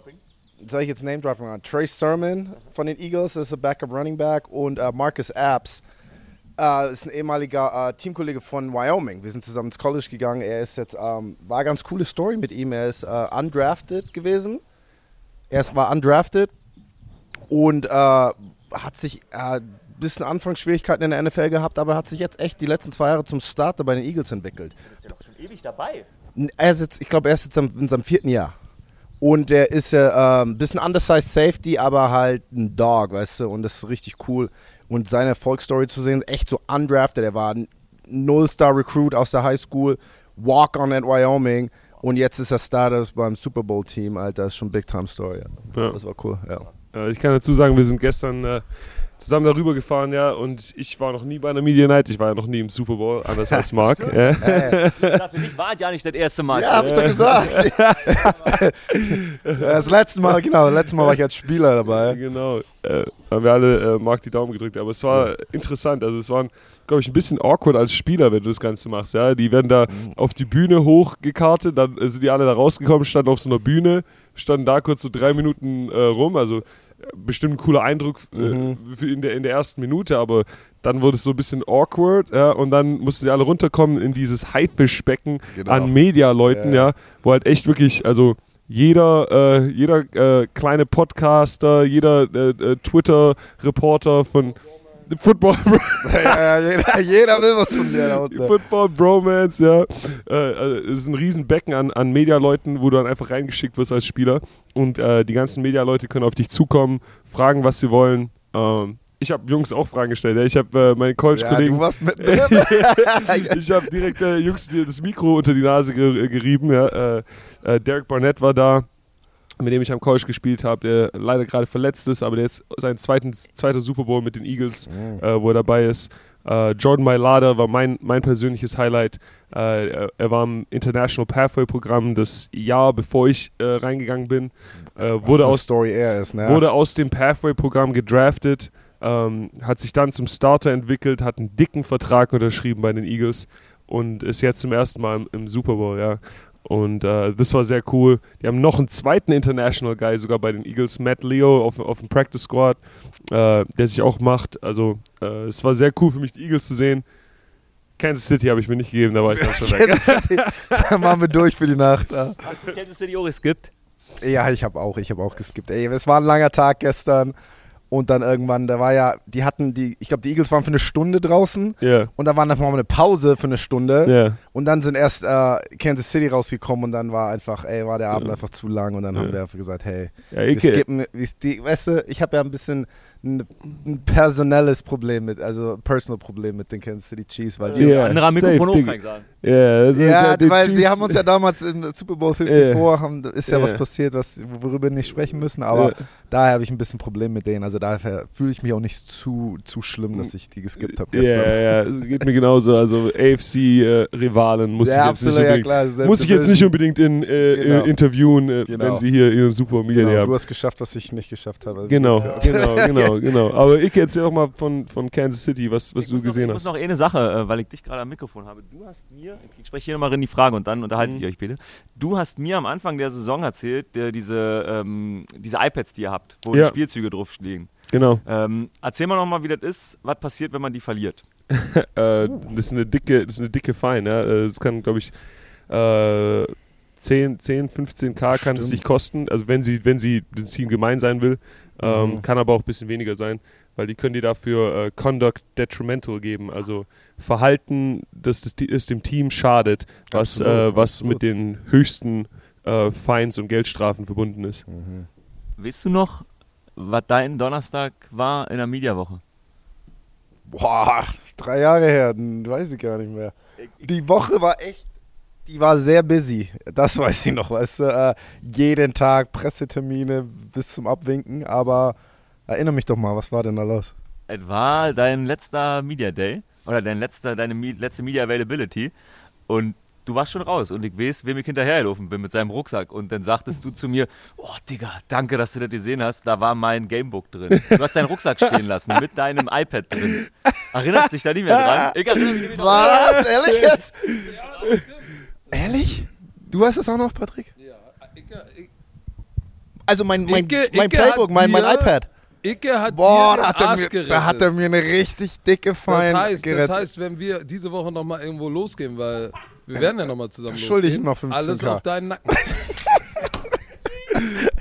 soll ich jetzt Name droppen? machen? Trey Sermon von den Eagles ist ein Backup Running Back und äh, Marcus Apps äh, ist ein ehemaliger Teamkollege von Wyoming. Wir sind zusammen ins College gegangen. Er ist jetzt, ähm, war eine ganz coole Story mit ihm. Er ist undrafted gewesen. Er ist, war undrafted und hat sich ein bisschen Anfangsschwierigkeiten in der NFL gehabt, aber hat sich jetzt echt die letzten zwei Jahre zum Starter bei den Eagles entwickelt. ist ja doch schon ewig dabei. Er ist jetzt, ich glaube, er ist jetzt in seinem vierten Jahr. Und er ist ja ein bisschen undersized Safety, aber halt ein Dog, weißt du, und das ist richtig cool. Und seine Erfolgsstory zu sehen, echt so undrafted. Er war ein Null-Star-Recruit aus der High School, Walk-on at Wyoming und jetzt ist er Starter beim Super Bowl-Team, Alter. Das ist schon Big-Time-Story. Ja. Das war cool, ja. Äh, ich kann dazu sagen, wir sind gestern äh, zusammen darüber gefahren, ja, und ich war noch nie bei einer Media Night, ich war ja noch nie im Super Bowl, anders als Marc. ja. Für dich war ja nicht das erste Mal. Ja, hab ich doch gesagt. das letzte Mal, genau, das letzte Mal war ich als Spieler dabei. Genau, äh, haben wir alle äh, Marc die Daumen gedrückt, aber es war interessant, also es waren, glaube ich, ein bisschen awkward als Spieler, wenn du das Ganze machst, ja, die werden da auf die Bühne hochgekartet, dann sind die alle da rausgekommen, standen auf so einer Bühne, standen da kurz so drei Minuten äh, rum, also bestimmt ein cooler Eindruck äh, für in, der, in der ersten Minute, aber dann wurde es so ein bisschen awkward, ja, und dann mussten sie alle runterkommen in dieses Haifischbecken Genau. an Medialeuten, Ja. ja, wo halt echt wirklich, also jeder, äh, jeder äh, kleine Podcaster, jeder äh, äh, Twitter-Reporter von Football, ja, ja, jeder, jeder will was von dir da unten. Football Bromance, ja. Äh, also es ist ein Riesenbecken an, an Medialeuten, wo du dann einfach reingeschickt wirst als Spieler. Und äh, die ganzen Medialeute können auf dich zukommen, fragen, was sie wollen. Ähm, ich habe Jungs auch Fragen gestellt. Ja. Ich habe äh, meinen Ja, College-Kollegen du warst mit ich habe direkt äh, Jungs das Mikro unter die Nase ge gerieben. Ja. Äh, äh, Derek Barnett war da, mit dem ich am College gespielt habe, der leider gerade verletzt ist, aber der jetzt sein zweiten, zweiter Super Bowl mit den Eagles, äh, wo er dabei ist. Äh, Jordan Mailata war mein, mein persönliches Highlight. Äh, er, war im International Pathway Programm das Jahr, bevor ich äh, reingegangen bin. Äh, wurde, aus, Story er ist, ne? wurde aus dem Pathway-Programm gedraftet, ähm, hat sich dann zum Starter entwickelt, hat einen dicken Vertrag unterschrieben bei den Eagles und ist jetzt zum ersten Mal im, im Super Bowl, ja. Und äh, das war sehr cool. Die haben noch einen zweiten International Guy sogar bei den Eagles, Matt Leo auf, auf dem Practice Squad, äh, der sich auch macht. Also äh, es war sehr cool für mich, die Eagles zu sehen. Kansas City habe ich mir nicht gegeben, da war ich dann schon weg. Kansas City. da machen wir durch für die Nacht. Ja, Hast du Kansas City auch geskippt? ja ich habe auch, ich habe auch geskippt. Ey, es war ein langer Tag gestern und dann irgendwann, da war ja, die hatten die, ich glaube, die Eagles waren für eine Stunde draußen Ja, und da war dann mal eine Pause für eine Stunde ja. Und dann sind erst äh, Kansas City rausgekommen und dann war einfach, ey, war der Abend einfach zu lang und dann haben wir einfach gesagt, hey, Ja, wir ich, skippen, wir, die, weißt du, ich habe ja ein bisschen ein, ein personelles Problem mit, also personal Problem mit den Kansas City Chiefs, weil die Ja, Andere am safe, Mikrofon hoch, Digga. kann ich sagen. ja, also ja, die weil wir haben uns ja damals im Super Bowl 54, haben, ist ja Ja. was passiert, was, worüber wir nicht sprechen müssen, aber Ja. daher habe ich ein bisschen Problem mit denen. Also daher fühle ich mich auch nicht zu, zu schlimm, dass ich die geskippt habe Ja, gestern. ja, ja, es geht mir genauso. Also AFC-Rivalen muss Ja, ich jetzt nicht absolut, ja unbedingt, klar. muss ich jetzt nicht unbedingt in, äh, Genau. äh, interviewen, äh, Genau. wenn sie hier ihren Super Media Day Genau, haben. du hast geschafft, was ich nicht geschafft habe. Genau, Ja. genau, genau, genau. Aber ich erzähl auch mal von, von Kansas City, was, was ich du gesehen noch, hast. Ich muss noch eine Sache, äh, weil ich dich gerade am Mikrofon habe. Du hast mir, ich spreche hier nochmal in die Frage und dann unterhaltet Mhm. ihr euch bitte. Du hast mir am Anfang der Saison erzählt, der, diese, ähm, diese iPads, die ihr habt, wo Ja. die Spielzüge drauf liegen. Genau. Ähm, erzähl mal nochmal, wie das ist, was passiert, wenn man die verliert. Äh, das ist eine dicke, das ist eine dicke Fine. Ja. Äh, Das kann, glaube ich, äh, 10, 10, 15k kann es nicht kosten. Also wenn sie, wenn sie dem Team gemein sein will, ähm, Mhm. kann aber auch ein bisschen weniger sein, weil die können dir dafür äh, Conduct Detrimental geben, also Verhalten, das, das, das dem Team schadet, was, Absolut, äh, was absolut. mit den höchsten äh, Fines und Geldstrafen verbunden ist. Mhm. Weißt du noch, was dein Donnerstag war in der Mediawoche? Boah, drei Jahre her, weiß ich gar nicht mehr. Die Woche war echt, die war sehr busy. Das weiß ich noch, weißt du. Äh, jeden Tag Pressetermine bis zum Abwinken, aber erinnere mich doch mal, was war denn da los? Es war dein letzter Media Day oder dein letzter, deine letzte Media Availability und du warst schon raus und ich weiß, wem ich hinterhergelaufen bin mit seinem Rucksack und dann sagtest du zu mir, oh Digga, danke, dass du das gesehen hast, da war mein Gamebook drin. Du hast deinen Rucksack stehen lassen mit deinem iPad drin. Erinnerst dich da nicht mehr dran? Ich erinnere mich nicht mehr dran. Was? Ehrlich jetzt? Ehrlich? Du hast es auch noch, Patrick? Ja, ich, ich, Also mein, mein, Icke- mein Icke Playbook, mein, mein iPad. Icke hat Boah, dir da den hat, er Arsch mir, gerettet. da hat er mir eine richtig dicke das Fein heißt, gerettet. das heißt, wenn wir diese Woche noch mal irgendwo losgehen, weil wir werden ja noch mal zusammen Schuldig losgehen, noch 15K. alles auf deinen Nacken.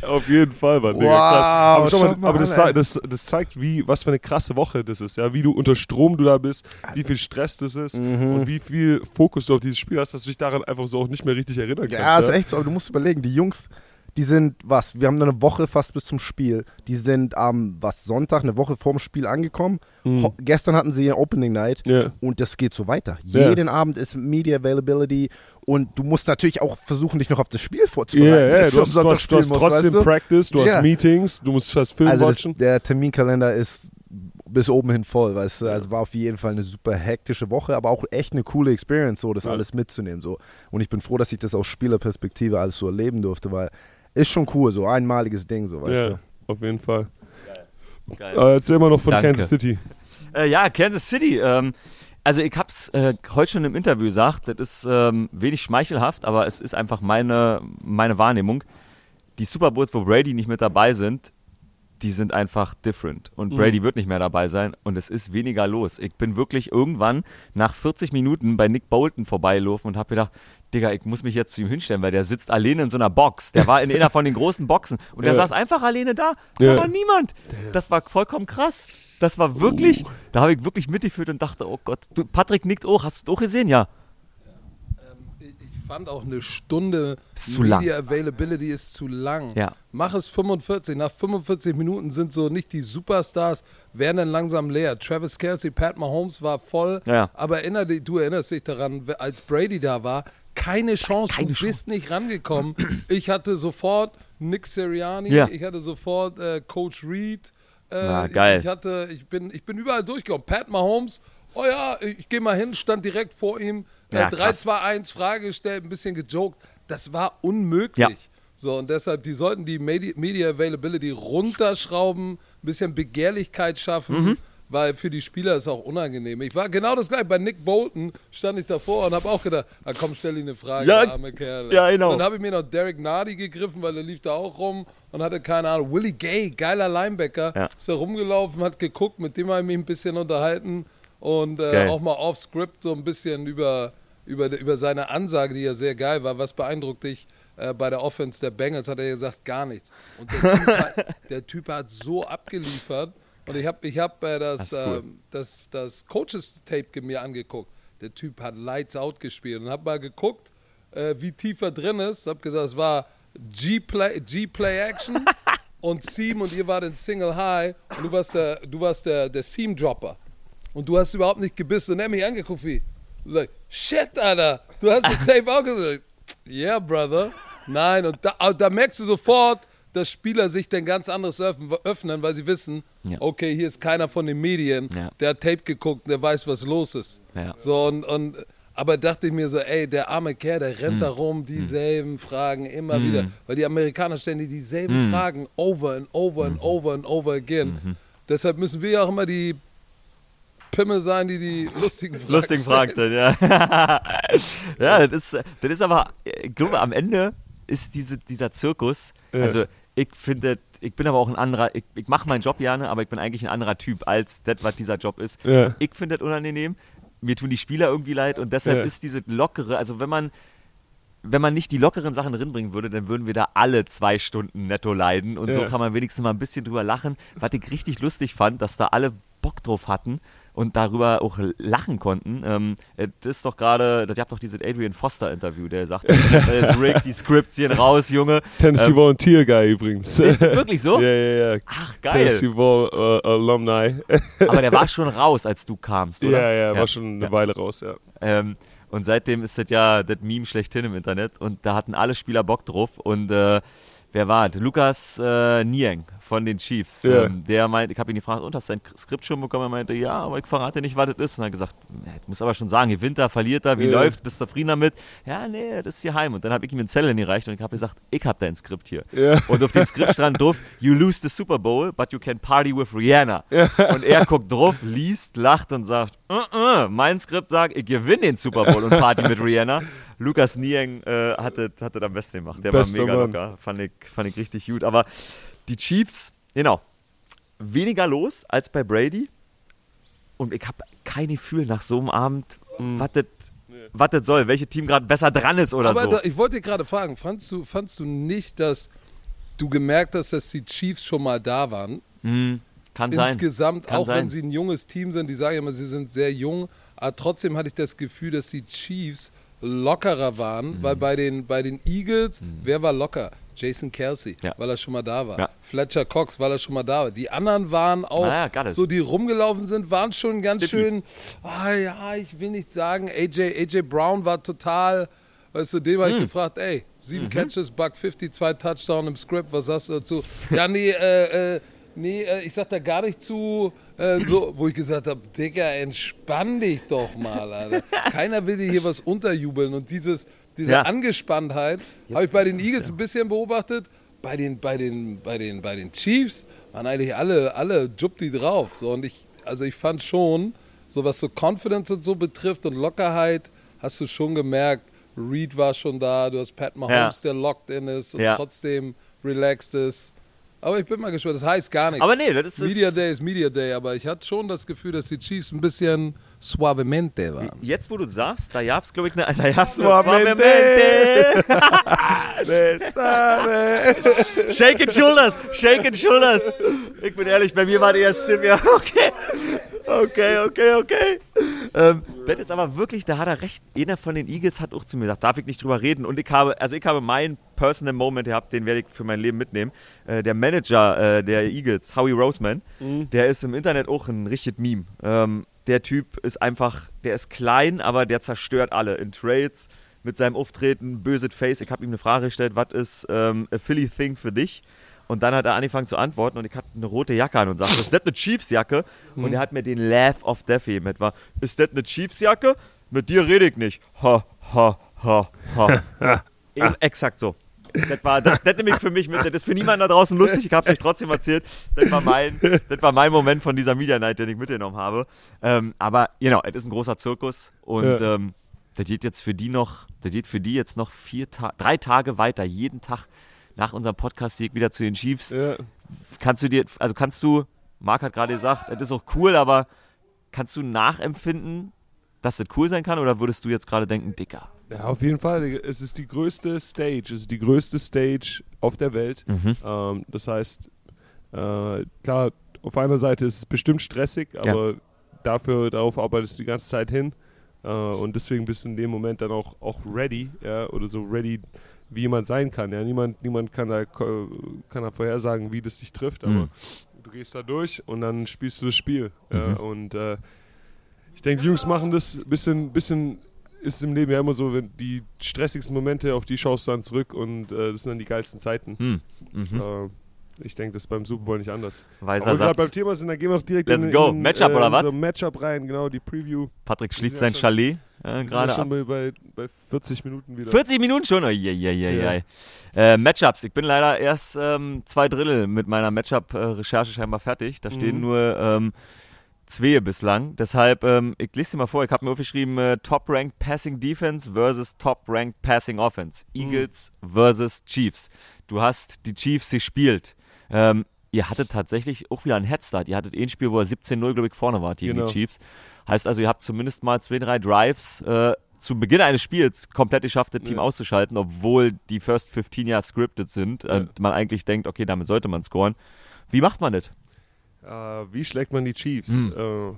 Auf jeden Fall, Mann. Digga, Wow, krass. Aber, schau mal, mal aber das, an, das, das zeigt, wie, was für eine krasse Woche das ist, ja, wie du unter Strom du da bist, wie viel Stress das ist Mhm. und wie viel Fokus du auf dieses Spiel hast, dass du dich daran einfach so auch nicht mehr richtig erinnern kannst. Ja, ist echt so. Aber du musst überlegen, die Jungs, die sind, was, wir haben eine Woche fast bis zum Spiel. Die sind am, was, Sonntag, eine Woche vorm Spiel angekommen. Mhm. Gestern hatten sie ihr Opening Night. Ja. Und das geht so weiter. Ja. Jeden Abend ist Media Availability und du musst natürlich auch versuchen, dich noch auf das Spiel vorzubereiten. ja, bis du hast, du hast, du hast musst, trotzdem weißt du? Practice, du Ja. hast Meetings, du musst fast Film Also das, watchen. der Terminkalender ist bis oben hin voll, weißt du. Also war auf jeden Fall eine super hektische Woche, aber auch echt eine coole Experience, so das Ja. alles mitzunehmen. So. Und ich bin froh, dass ich das aus Spielerperspektive alles so erleben durfte, weil ist schon cool, so einmaliges Ding, so weißt Ja, du. auf jeden Fall. Geil. Äh, erzähl mal noch von Danke. Kansas City. Äh, ja, Kansas City. Ähm, also ich hab's äh, heute schon im Interview gesagt, das ist ähm, wenig schmeichelhaft, aber es ist einfach meine, meine Wahrnehmung. Die Super Bowls, wo Brady nicht mit dabei sind, die sind einfach different. Und Mhm. Brady wird nicht mehr dabei sein und es ist weniger los. Ich bin wirklich irgendwann nach 40 Minuten bei Nick Bolton vorbeigelaufen und habe gedacht, Digga, ich muss mich jetzt zu ihm hinstellen, weil der sitzt alleine in so einer Box. Der war in einer von den großen Boxen und der Ja. saß einfach alleine da. Ja. Da war niemand. Das war vollkommen krass. Das war wirklich, Uh. da habe ich wirklich mitgefühlt und dachte, oh Gott, du, Patrick nickt auch. Hast du es auch gesehen? Ja. Ich ich fand auch eine Stunde Ist zu lang. Media Availability ist zu lang. Ja. Mach es 45. Nach 45 Minuten sind so nicht die Superstars, werden dann langsam leer. Travis Kelsey, Pat Mahomes war voll. Ja. Aber erinner du erinnerst dich daran, als Brady da war, keine Chance, Keine du bist nicht rangekommen. Ich hatte sofort Nick Sirianni, Ja. ich hatte sofort äh, Coach Reed. Äh, Ah, geil. Ich, hatte, ich, bin, ich bin überall durchgekommen. Pat Mahomes, oh ja, ich, gehe mal hin, stand direkt vor ihm. Äh, Ja, 3, krass. 2, 1, Frage gestellt, ein bisschen gejoked. Das war unmöglich. Ja. So, und deshalb, die sollten die Medi Media Availability runterschrauben, ein bisschen Begehrlichkeit schaffen, Mhm. Weil für die Spieler ist auch unangenehm. Ich war genau das gleiche. Bei Nick Bolton stand ich davor und habe auch gedacht, ah, komm, stell ihm eine Frage, Ja, arme Kerl. ja, genau. Dann habe ich mir noch Derek Nardi gegriffen, weil er lief da auch rum und hatte keine Ahnung. Willie Gay, geiler Linebacker, Ja. ist da rumgelaufen, hat geguckt, mit dem habe ich mich ein bisschen unterhalten und äh, auch mal off-script so ein bisschen über, über, über seine Ansage, die ja sehr geil war. Was beeindruckt dich äh, bei der Offense der Bengals? Hat er gesagt, gar nichts. Und der Typ, hat, der typ hat so abgeliefert und ich habe ich hab, äh, das, Das cool. ähm, das, das Coaches-Tape mir angeguckt. der Typ hat Lights Out gespielt und hab mal geguckt, äh, wie tief er drin ist. Hab gesagt, es war G-Play G-Play Action und Seam und ihr wart in Single High und du warst der, du warst der, der Seam Dropper. Und du hast überhaupt nicht gebissen und er hat mich angeguckt wie, like, shit, Alter, du hast das Tape auch gesagt. Yeah, brother. Nein, und da, da merkst du sofort, dass Spieler sich dann ganz anderes öffnen, weil sie wissen, ja. okay, hier ist keiner von den Medien, ja. der hat Tape geguckt, der weiß, was los ist. Ja. So, und, und, aber dachte ich mir so, ey, der arme Kerl, der rennt mhm. da rum, dieselben mhm. Fragen immer mhm. wieder, weil die Amerikaner stellen die dieselben mhm. Fragen over and over and mhm. over and over again. Mhm. Deshalb müssen wir ja auch immer die Pimmel sein, die die lustigen Fragen Lustigen Fragen stellen, ja. ja, das ist, das ist aber, ich glaube, am Ende ist diese, dieser Zirkus, also ich finde, ich bin aber auch ein anderer, ich, ich mache meinen Job gerne, aber ich bin eigentlich ein anderer Typ als das, was dieser Job ist. Ja. Ich finde das unangenehm, mir tun die Spieler irgendwie leid und deshalb ja. ist diese lockere, also wenn man, wenn man nicht die lockeren Sachen drinbringen würde, dann würden wir da alle zwei Stunden netto leiden und so kann man wenigstens mal ein bisschen drüber lachen. Was ich richtig lustig fand, dass da alle Bock drauf hatten und darüber auch lachen konnten. Ähm, das ist doch gerade, ihr habt doch dieses Adrian Foster-Interview, der sagt, äh, Rick, die Scripts gehen raus, Junge. Tennessee ähm, Volunteer Guy übrigens. Ist das wirklich so? Ja, ja, ja. Ach, geil. Tennessee Vol uh, Alumni. Aber der war schon raus, als du kamst, oder? Ja, ja, war schon eine ja. Weile raus, ja. Ähm, und seitdem ist das ja das Meme schlechthin im Internet und da hatten alle Spieler Bock drauf und äh, wer war das? Lukas äh, Nieng von den Chiefs. Ja. Ähm, der meint, ich habe ihn gefragt, und hast du dein Skript schon bekommen? Er meinte, ja, aber ich verrate nicht, was das ist. Und er hat gesagt, ich muss aber schon sagen, gewinnt er, verliert er, wie ja. läuft's, bist du zufrieden damit? Ja, nee, das ist hier heim. Und dann habe ich ihm einen Zettel gereicht und ich habe gesagt, ich habe dein Skript hier. Ja. Und auf dem Skript stand drauf, you lose the Super Bowl, but you can party with Rihanna. Und er guckt drauf, liest, lacht und sagt, uh -uh, mein Skript sagt, ich gewinne den Super Bowl und party mit Rihanna. Lukas Nieng äh, hatte, hatte am besten gemacht. Der Bester war mega Mann. locker. Fand ich, fand ich richtig gut. Aber die Chiefs, genau, weniger los als bei Brady. Und ich habe kein Gefühl nach so einem Abend, mhm. was das was das soll, welches Team gerade besser dran ist oder Aber so. Da, ich wollte dich gerade fragen, fandst du, fandst du nicht, dass du gemerkt hast, dass die Chiefs schon mal da waren? Mhm. Kann Insgesamt, sein. Insgesamt, auch sein. wenn sie ein junges Team sind, die sagen immer, sie sind sehr jung, aber trotzdem hatte ich das Gefühl, dass die Chiefs lockerer waren, mhm. weil bei den, bei den Eagles, mhm. wer war locker? Jason Kelsey, ja. weil er schon mal da war. Ja. Fletcher Cox, weil er schon mal da war. Die anderen waren auch, ah, so die rumgelaufen sind, waren schon ganz Stippy. schön, ah ja, ich will nicht sagen, AJ, AJ Brown war total, weißt du, dem habe ich mhm. gefragt, ey, sieben mhm. Catches, Buck 50, zwei Touchdown im Script, was sagst du dazu? Ja, nee, äh, äh, nee, äh, ich sag da gar nicht zu, äh, so, wo ich gesagt habe, Digga, entspann dich doch mal, Alter. Keiner will dir hier was unterjubeln und dieses, diese ja. Angespanntheit habe ich bei den Eagles ein bisschen beobachtet. Bei den, bei den, bei den, bei den Chiefs waren eigentlich alle, alle Jupti drauf. So, und ich, also ich fand schon, so was so Confidence und so betrifft und Lockerheit, hast du schon gemerkt, Reed war schon da, du hast Pat Mahomes, ja. der locked in ist und trotzdem relaxed ist. Aber ich bin mal gespannt, das heißt gar nichts. Aber nee, das ist. Media Day ist Media Day, aber ich hatte schon das Gefühl, dass die Chiefs ein bisschen suavemente waren. Jetzt, wo du sagst, da gab es, glaube ich, eine. Da gab's suavemente! shake it shoulders, shake it shoulders. Ich bin ehrlich, bei mir war der stiff, ja, okay. Okay, okay, okay. Ähm, das ist aber wirklich, da hat er recht. Einer von den Eagles hat auch zu mir gesagt, darf ich nicht drüber reden. Und ich habe, also ich habe meinen Personal Moment gehabt, den werde ich für mein Leben mitnehmen. Äh, der Manager äh, der Eagles, Howie Roseman, mhm. der ist im Internet auch ein richtiges Meme. Ähm, der Typ ist einfach, der ist klein, aber der zerstört alle in Trades mit seinem Auftreten, böse Face. Ich habe ihm eine Frage gestellt, was ist ähm, a Philly Thing für dich? Und dann hat er angefangen zu antworten und ich hatte eine rote Jacke an und sagte, ist das eine Chiefs-Jacke? Und mhm. er hat mir den Laugh of Death gegeben. Etwa, ist das eine Chiefs-Jacke? Mit dir rede ich nicht. Ha, ha, ha, ha. Eben exakt so. Das war, das, das nehme ich für mich mit. Das ist für niemanden da draußen lustig. Ich habe es euch trotzdem erzählt. Das war, mein, das war mein Moment von dieser Media Night, den ich mitgenommen habe. Ähm, aber, genau, es ist ein großer Zirkus. Und ja. ähm, das geht jetzt für die noch, das geht für die jetzt noch vier Ta drei Tage weiter. Jeden Tag nach unserem Podcast hier wieder zu den Chiefs. Ja. Kannst du dir, also kannst du, Marc hat gerade gesagt, es ist auch cool, aber kannst du nachempfinden, dass das cool sein kann oder würdest du jetzt gerade denken, dicker? Ja, auf jeden Fall. Es ist die größte Stage. Es ist die größte Stage auf der Welt. Mhm. Ähm, das heißt, äh, klar, auf einer Seite ist es bestimmt stressig, aber ja. dafür, darauf arbeitest du die ganze Zeit hin. Äh, und deswegen bist du in dem Moment dann auch, auch ready, ja, oder so ready, wie jemand sein kann. Ja, niemand, niemand kann da, kann da vorhersagen, wie das dich trifft, aber Mhm. du gehst da durch und dann spielst du das Spiel. Ja, Mhm. und äh, ich denke, die Jungs machen das ein bisschen, bisschen ist es im Leben ja immer so, wenn die stressigsten Momente, auf die schaust du dann zurück und äh, das sind dann die geilsten Zeiten. Hm. Mhm. Äh, ich denke, das ist beim Super Bowl nicht anders. Weiser Aber gerade beim. Thema sind, dann gehen wir auch direkt Let's in, go. in, Matchup äh, oder was? So Matchup rein, genau, die Preview. Patrick schließt sein schon- Chalet äh, gerade schon ab. bei, bei, bei 40 Minuten wieder. 40 Minuten schon? Oh, je, je, je, je. Äh, Matchups. Ich bin leider erst ähm, zwei Drittel mit meiner Matchup-Recherche scheinbar fertig. Da stehen Mhm. nur ähm, zwei bislang. Deshalb, ähm, ich lese dir mal vor, ich habe mir aufgeschrieben, äh, Top-Ranked Passing Defense versus Top-Ranked Passing Offense. Eagles versus Chiefs. Du hast die Chiefs gespielt. Ähm, ihr hattet tatsächlich auch wieder einen Headstart. Ihr hattet ein Spiel, wo ihr 17-0, glaube ich, vorne wart gegen Genau. die Chiefs. Heißt also, ihr habt zumindest mal zwei, drei Drives äh, zu Beginn eines Spiels komplett geschafft, das Team Ja. auszuschalten, obwohl die First 15 ja scripted sind Ja. und man eigentlich denkt, okay, damit sollte man scoren. Wie macht man das? Äh, wie schlägt man die Chiefs? Hm. Äh,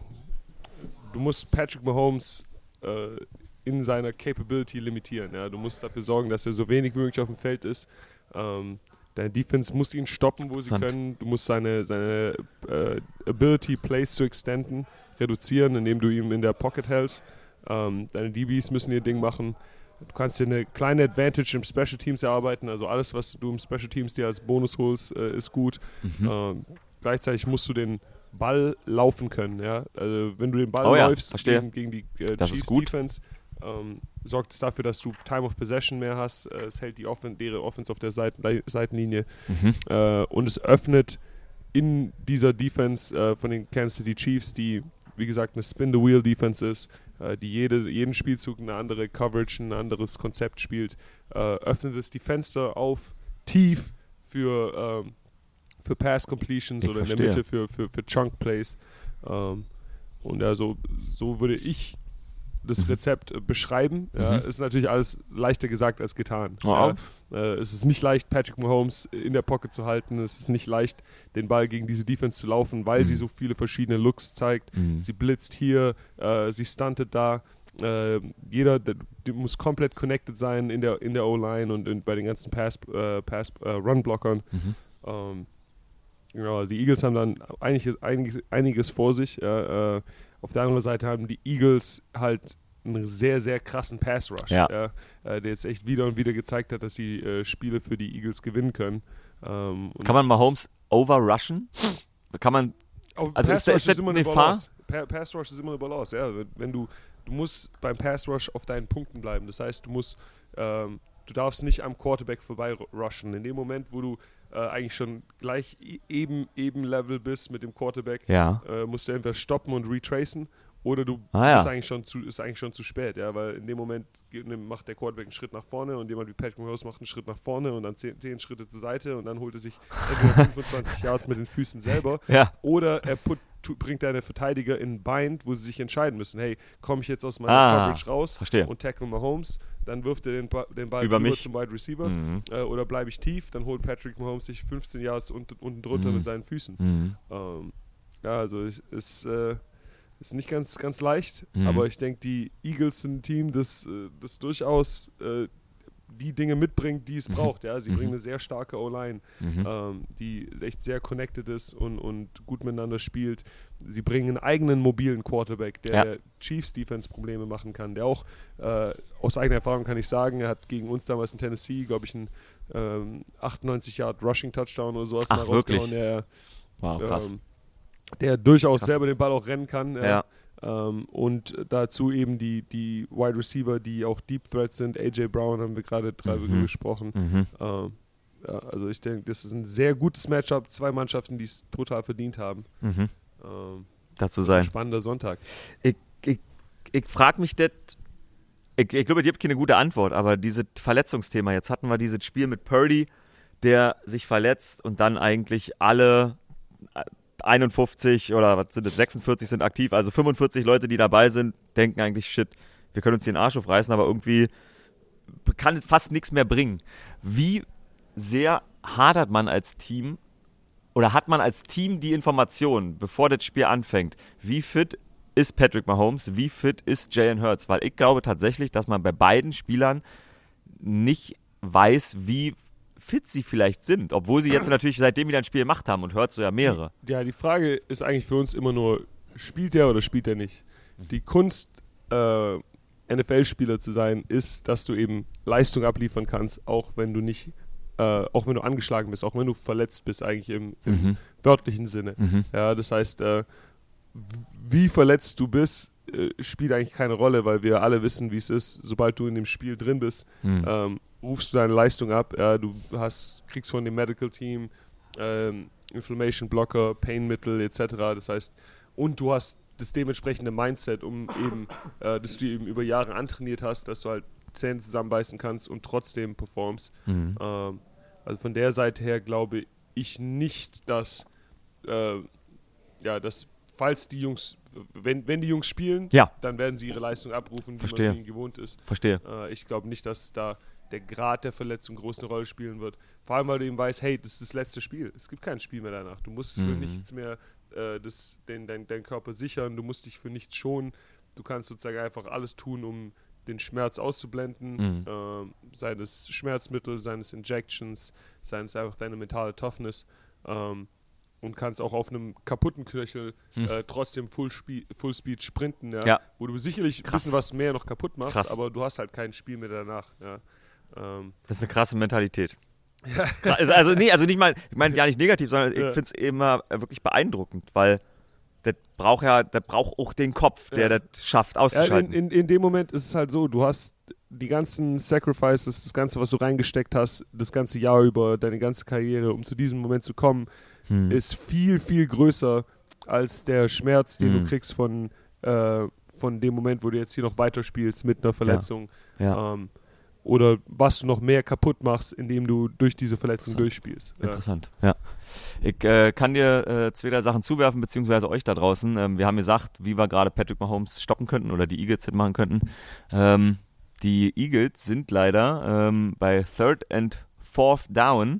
du musst Patrick Mahomes äh, in seiner Capability limitieren. Ja? Du musst dafür sorgen, dass er so wenig wie möglich auf dem Feld ist. Ähm, deine Defense muss ihn stoppen, wo sie können. Du musst seine, seine äh, Ability, Plays zu extenden, reduzieren, indem du ihn in der Pocket hältst. Ähm, deine DBs müssen ihr Ding machen. Du kannst dir eine kleine Advantage im Special Teams erarbeiten. Also alles, was du im Special Teams dir als Bonus holst, äh, ist gut. Mhm. Ähm, gleichzeitig musst du den Ball laufen können. Ja? Also, wenn du den Ball Oh ja, läufst verstehe. gegen, gegen die äh, Chiefs. Defense, ähm, sorgt es dafür, dass du Time of Possession mehr hast. Äh, es hält die Offen deren Offense auf der Seiten Seitenlinie Mhm. äh, und es öffnet in dieser Defense äh, von den Kansas City Chiefs, die wie gesagt eine Spin-the-Wheel-Defense ist, äh, die jede, jeden Spielzug eine andere Coverage, ein anderes Konzept spielt, äh, öffnet es die Fenster auf tief für, ähm, für Pass-Completions Ich oder in verstehe. der Mitte für, für, für Chunk-Plays. Ähm, und also so würde ich das Mhm. Rezept äh, beschreiben. Ja, Mhm. ist natürlich alles leichter gesagt als getan. Oh. Ja, äh, es ist nicht leicht, Patrick Mahomes in der Pocket zu halten. Es ist nicht leicht, den Ball gegen diese Defense zu laufen, weil Mhm. sie so viele verschiedene Looks zeigt. Mhm. Sie blitzt hier, äh, sie stuntet da. Äh, jeder der, der muss komplett connected sein in der, in der O-Line und, und bei den ganzen Pass, äh, Pass äh, Run-Blockern. Mhm. Ähm, genau, die Eagles haben dann einiges, einiges, einiges vor sich. Ja, äh, auf der anderen Seite haben die Eagles halt einen sehr, sehr krassen Pass-Rush, Ja. äh, der jetzt echt wieder und wieder gezeigt hat, dass sie äh, Spiele für die Eagles gewinnen können. Ähm, Kann man Mahomes overrushen? Kann man, Oh, Also Pass ist Rush ist das immer eine? Balance. Pa Pass Rush ist immer eine Balance, ja. Wenn- du, du musst beim Pass Rush auf deinen Punkten bleiben. Das heißt, du musst, ähm, du darfst nicht am Quarterback vorbei ru- rushen. In dem Moment, wo du äh, eigentlich schon gleich e- eben, eben Level bist mit dem Quarterback, ja. äh, musst du entweder stoppen und retracen oder du Ah, ja. bist eigentlich schon zu, ist eigentlich schon zu spät, ja, weil in dem Moment geht- macht der Quarterback einen Schritt nach vorne und jemand wie Patrick Mahomes macht einen Schritt nach vorne und dann zehn, zehn Schritte zur Seite und dann holt er sich entweder 25 Yards mit den Füßen selber Ja. oder er put, tu, bringt deine Verteidiger in ein Bind, wo sie sich entscheiden müssen. Hey, komme ich jetzt aus meiner Ah, Coverage raus verstehe. und tackle Mahomes, dann wirft er den, Ba- den Ball Über mich. zum Wide Receiver. Mhm. Äh, oder bleibe ich tief, dann holt Patrick Mahomes sich 15 Yards unten, unten drunter Mhm. mit seinen Füßen. Mhm. Ähm, ja, also es ist, äh, ist nicht ganz, ganz leicht, Mhm. aber ich denke, die Eagles sind ein Team, das, äh, das durchaus äh, die Dinge mitbringt, die es braucht. Ja, sie Mhm. bringen eine sehr starke O-Line, Mhm. ähm, die echt sehr connected ist und, und gut miteinander spielt. Sie bringen einen eigenen mobilen Quarterback, der Ja. der Chiefs Defense Probleme machen kann. Der auch äh, aus eigener Erfahrung kann ich sagen, er hat gegen uns damals in Tennessee, glaube ich, einen ähm, 98 Yard Rushing Touchdown oder sowas Ach, mal rausgehauen. Der, Wow, krass. ähm, der durchaus Krass. selber den Ball auch rennen kann. Ja. Ähm, und dazu eben die, die Wide Receiver, die auch Deep Threats sind. AJ Brown haben wir gerade drüber Mhm. gesprochen. Mhm. Ähm, ja, also ich denke, das ist ein sehr gutes Matchup. Zwei Mannschaften, die es total verdient haben. Mhm. Ähm, Dazu sein. spannender Sonntag. Ich, ich, ich frage mich das. Ich, ich glaube, ich habe keine gute Antwort, aber dieses Verletzungsthema. Jetzt hatten wir dieses Spiel mit Purdy, der sich verletzt und dann eigentlich alle 51 oder was sind das, 46 sind aktiv, also 45 Leute, die dabei sind, denken eigentlich, shit, wir können uns hier den Arsch aufreißen, aber irgendwie kann es fast nichts mehr bringen. Wie sehr hadert man als Team oder hat man als Team die Information, bevor das Spiel anfängt, wie fit ist Patrick Mahomes, wie fit ist Jalen Hurts? Weil ich glaube tatsächlich, dass man bei beiden Spielern nicht weiß, wie fit sie vielleicht sind, obwohl sie jetzt natürlich seitdem wieder ein Spiel gemacht haben und Hurts so ja mehrere. Ja, die Frage ist eigentlich für uns immer nur, spielt er oder spielt er nicht? Die Kunst, äh, NFL-Spieler zu sein, ist, dass du eben Leistung abliefern kannst, auch wenn du nicht, äh, auch wenn du angeschlagen bist, auch wenn du verletzt bist, eigentlich im, im Mhm. wörtlichen Sinne. Mhm. Ja, das heißt, äh, wie verletzt du bist, äh, spielt eigentlich keine Rolle, weil wir alle wissen, wie es ist. Sobald du in dem Spiel drin bist, Mhm. ähm, rufst du deine Leistung ab. Ja, du hast, kriegst von dem Medical Team ähm, Inflammation Blocker, Painmittel etc. Das heißt, und du hast das dementsprechende Mindset, um eben, äh, dass du eben über Jahre antrainiert hast, dass du halt Zähne zusammenbeißen kannst und trotzdem performst. Mhm. Ähm, also von der Seite her glaube ich nicht, dass, äh, ja, dass falls die Jungs, wenn, wenn die Jungs spielen, Ja. dann werden sie ihre Leistung abrufen, wie Verstehe. man von ihnen gewohnt ist. Verstehe. Äh, ich glaube nicht, dass da der Grad der Verletzung groß eine Rolle spielen wird. Vor allem, weil du eben weißt, hey, das ist das letzte Spiel. Es gibt kein Spiel mehr danach. Du musst für Mhm. nichts mehr äh, das, den, dein, deinen Körper sichern. Du musst dich für nichts schonen. Du kannst sozusagen einfach alles tun, um den Schmerz auszublenden. Mhm. Ähm, seien es Schmerzmittel, seien es Injections, seien es einfach deine mentale Toughness. Ähm, und kannst auch auf einem kaputten Knöchel äh, trotzdem Full, Spe Full Speed sprinten, ja, Hm. Ja. wo du sicherlich ein bisschen was mehr noch kaputt machst, Krass. aber du hast halt kein Spiel mehr danach. Ja. Ähm, Das ist eine krasse Mentalität. Krass. Also, also, nee, also nicht mal, ich meine ja nicht negativ, sondern Ja. ich finde es immer wirklich beeindruckend, weil das braucht ja, das braucht auch den Kopf, der Ja. das schafft ja, auszuschalten. in, in, in dem Moment ist es halt so, du hast die ganzen Sacrifices, das Ganze, was du reingesteckt hast, das ganze Jahr über, deine ganze Karriere, um zu diesem Moment zu kommen, Hm. ist viel, viel größer als der Schmerz, den Mhm. du kriegst von, äh, von dem Moment, wo du jetzt hier noch weiterspielst mit einer Verletzung. ja. Ähm, oder was du noch mehr kaputt machst, indem du durch diese Verletzung durchspielst. Ja. Interessant, ja. Ich äh, kann dir äh, zwei drei Sachen zuwerfen, beziehungsweise euch da draußen. Ähm, wir haben gesagt, wie wir gerade Patrick Mahomes stoppen könnten oder die Eagles das machen könnten. Ähm, die Eagles sind leider ähm, bei Third and Fourth Down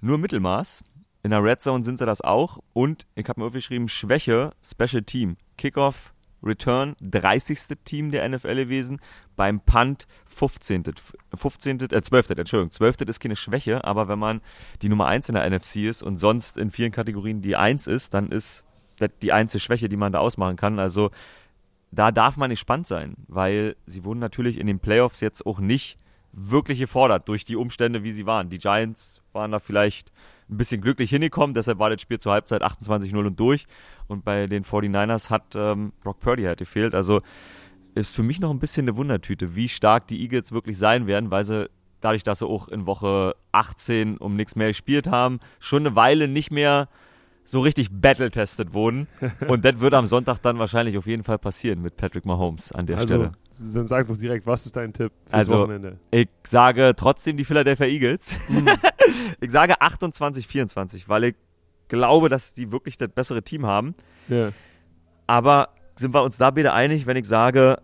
nur Mittelmaß. In der Red Zone sind sie das auch. Und ich habe mir aufgeschrieben, Schwäche, Special Team. Kickoff, Return, 30. Team der NFL gewesen. Beim Punt 15. 15. Äh, 12. Entschuldigung. 12. ist keine Schwäche, aber wenn man die Nummer 1 in der NFC ist und sonst in vielen Kategorien die 1 ist, dann ist das die einzige Schwäche, die man da ausmachen kann. Also da darf man gespannt sein, weil sie wurden natürlich in den Playoffs jetzt auch nicht wirklich gefordert durch die Umstände, wie sie waren. Die Giants waren da vielleicht ein bisschen glücklich hingekommen, deshalb war das Spiel zur Halbzeit 28-0 und durch. Und bei den 49ers hat ähm, Brock Purdy halt gefehlt. Also ist für mich noch ein bisschen eine Wundertüte, wie stark die Eagles wirklich sein werden, weil sie dadurch, dass sie auch in Woche 18 um nichts mehr gespielt haben, schon eine Weile nicht mehr so richtig battle-tested wurden. Und das wird am Sonntag dann wahrscheinlich auf jeden Fall passieren mit Patrick Mahomes an der Also, Stelle. dann sag doch direkt, was ist dein Tipp fürs Also, Wochenende? Ich sage trotzdem die Philadelphia Eagles. ich sage 28, 24, weil ich glaube, dass die wirklich das bessere Team haben. Ja. Aber sind wir uns da bitte einig, wenn ich sage,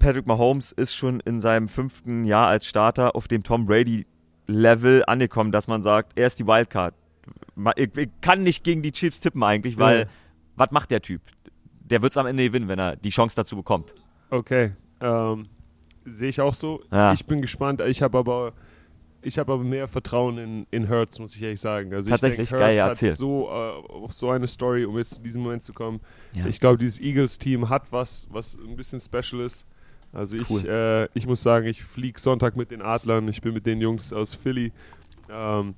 Patrick Mahomes ist schon in seinem fünften Jahr als Starter auf dem Tom Brady-Level angekommen, dass man sagt, er ist die Wildcard. Ich, ich kann nicht gegen die Chiefs tippen eigentlich, weil Ja. was macht der Typ? Der wird es am Ende gewinnen, wenn er die Chance dazu bekommt. Okay. Ähm, Sehe ich auch so. Ja. Ich bin gespannt. Ich habe aber, ich habe aber mehr Vertrauen in, in Hurts, muss ich ehrlich sagen. Also Tatsächlich? ich denke, Geil, ja, hat so, äh, auch so eine Story, um jetzt zu diesem Moment zu kommen. Ja. Ich glaube, dieses Eagles-Team hat was, was ein bisschen special ist. Also ich, Cool. äh, ich muss sagen, ich fliege Sonntag mit den Adlern. Ich bin mit den Jungs aus Philly. Ähm,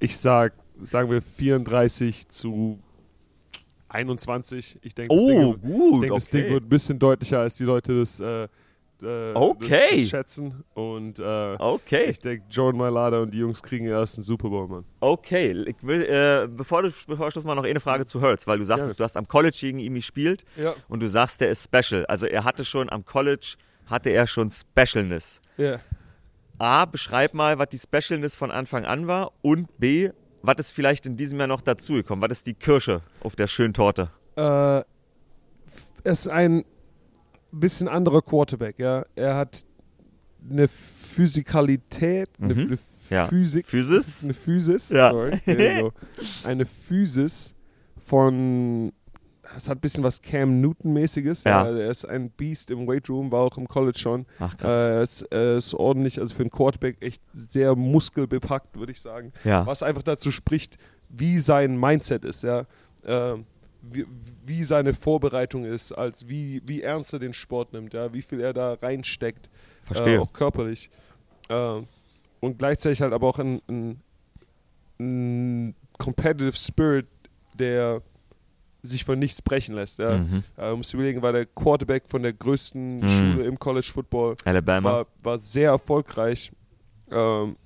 ich sag, sagen wir 34 zu 21. Ich denke, das, Ding, Oh, ich gut. denk, das Ding wird ein bisschen deutlicher, als die Leute das, äh, äh, Okay. das, das schätzen. Und äh, Okay. ich denke, Jordan Mailata und die Jungs kriegen den ersten Super Bowl, Mann. Okay, ich will, äh, bevor du bevor ich Schluss mal noch eine Frage zu Hurts, weil du sagtest, Gerne. du hast am College gegen ihn gespielt Ja. und du sagst, der ist special. Also er hatte schon am College, hatte er schon Specialness. Ja. A, beschreib mal, was die Specialness von Anfang an war und B, was ist vielleicht in diesem Jahr noch dazugekommen? Was ist die Kirsche auf der schönen Torte? Äh, er ist ein bisschen anderer Quarterback, ja. Er hat eine Physikalität, eine, Mhm. eine Ja. Physik, Physis? eine Physis, Ja. sorry, eine Physis von es hat ein bisschen was Cam Newton-mäßiges. Ja. er ist ein Beast im Weight Room, war auch im College schon. Ach, krass. Äh, er ist, er ist ordentlich, also für einen Quarterback echt sehr muskelbepackt, würde ich sagen. Ja. Was einfach dazu spricht, wie sein Mindset ist, ja. Ähm, wie, wie seine Vorbereitung ist, als wie, wie ernst er den Sport nimmt, ja, wie viel er da reinsteckt, Verstehe. Äh, auch körperlich. Ähm, und gleichzeitig halt aber auch ein, ein, ein Competitive Spirit, der sich von nichts brechen lässt. Ja. Mhm. Äh, du musst überlegen, war der Quarterback von der größten Mhm. Schule im College Football, Alabama. war, war sehr erfolgreich, ähm,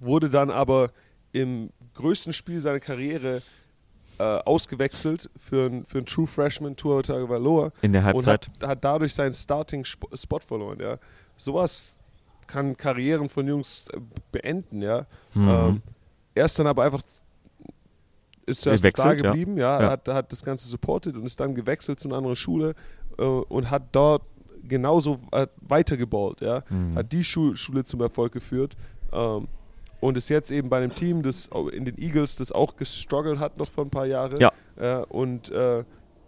wurde dann aber im größten Spiel seiner Karriere äh, ausgewechselt für einen für ein True Freshman Tour Tagovailoa In der und Halbzeit. hat, hat dadurch seinen Starting Sp- Spot verloren. Ja. Sowas kann Karrieren von Jungs äh, beenden. Ja. Mhm. Ähm, er ist dann aber einfach ist zuerst da geblieben, ja, Ja. Hat, hat das Ganze supportet und ist dann gewechselt zu einer anderen Schule äh, und hat dort genauso äh, weitergebaut, ja, Mhm. hat die Schu Schule zum Erfolg geführt ähm, und ist jetzt eben bei einem Team, das in den Eagles, das auch gestruggelt hat noch vor ein paar Jahren Ja. äh, und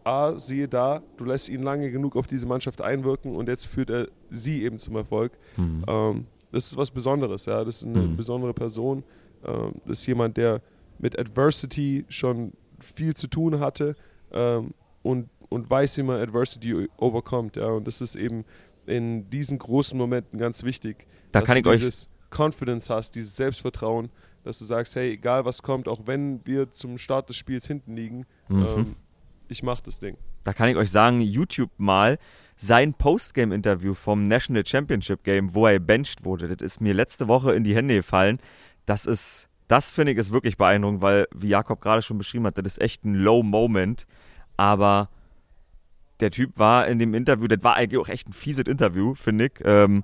A, siehe da, du lässt ihn lange genug auf diese Mannschaft einwirken und jetzt führt er sie eben zum Erfolg. Mhm. Ähm, das ist was Besonderes, ja. Das ist eine Mhm. besondere Person. Ähm, das ist jemand, der mit Adversity schon viel zu tun hatte ähm, und, und weiß, wie man Adversity overkommt, ja. Und das ist eben in diesen großen Momenten ganz wichtig. Da dass kann du ich euch- dieses Confidence hast, dieses Selbstvertrauen, dass du sagst, hey, egal was kommt, auch wenn wir zum Start des Spiels hinten liegen, Mhm. ähm, ich mach das Ding. Da kann ich euch sagen, YouTube mal sein Postgame-Interview vom National Championship Game, wo er benched wurde. Das ist mir letzte Woche in die Hände gefallen. Das ist, das finde ich ist wirklich beeindruckend, weil, wie Jakob gerade schon beschrieben hat, das ist echt ein Low Moment. Aber der Typ war in dem Interview, das war eigentlich auch echt ein fieses Interview, finde ich, ähm,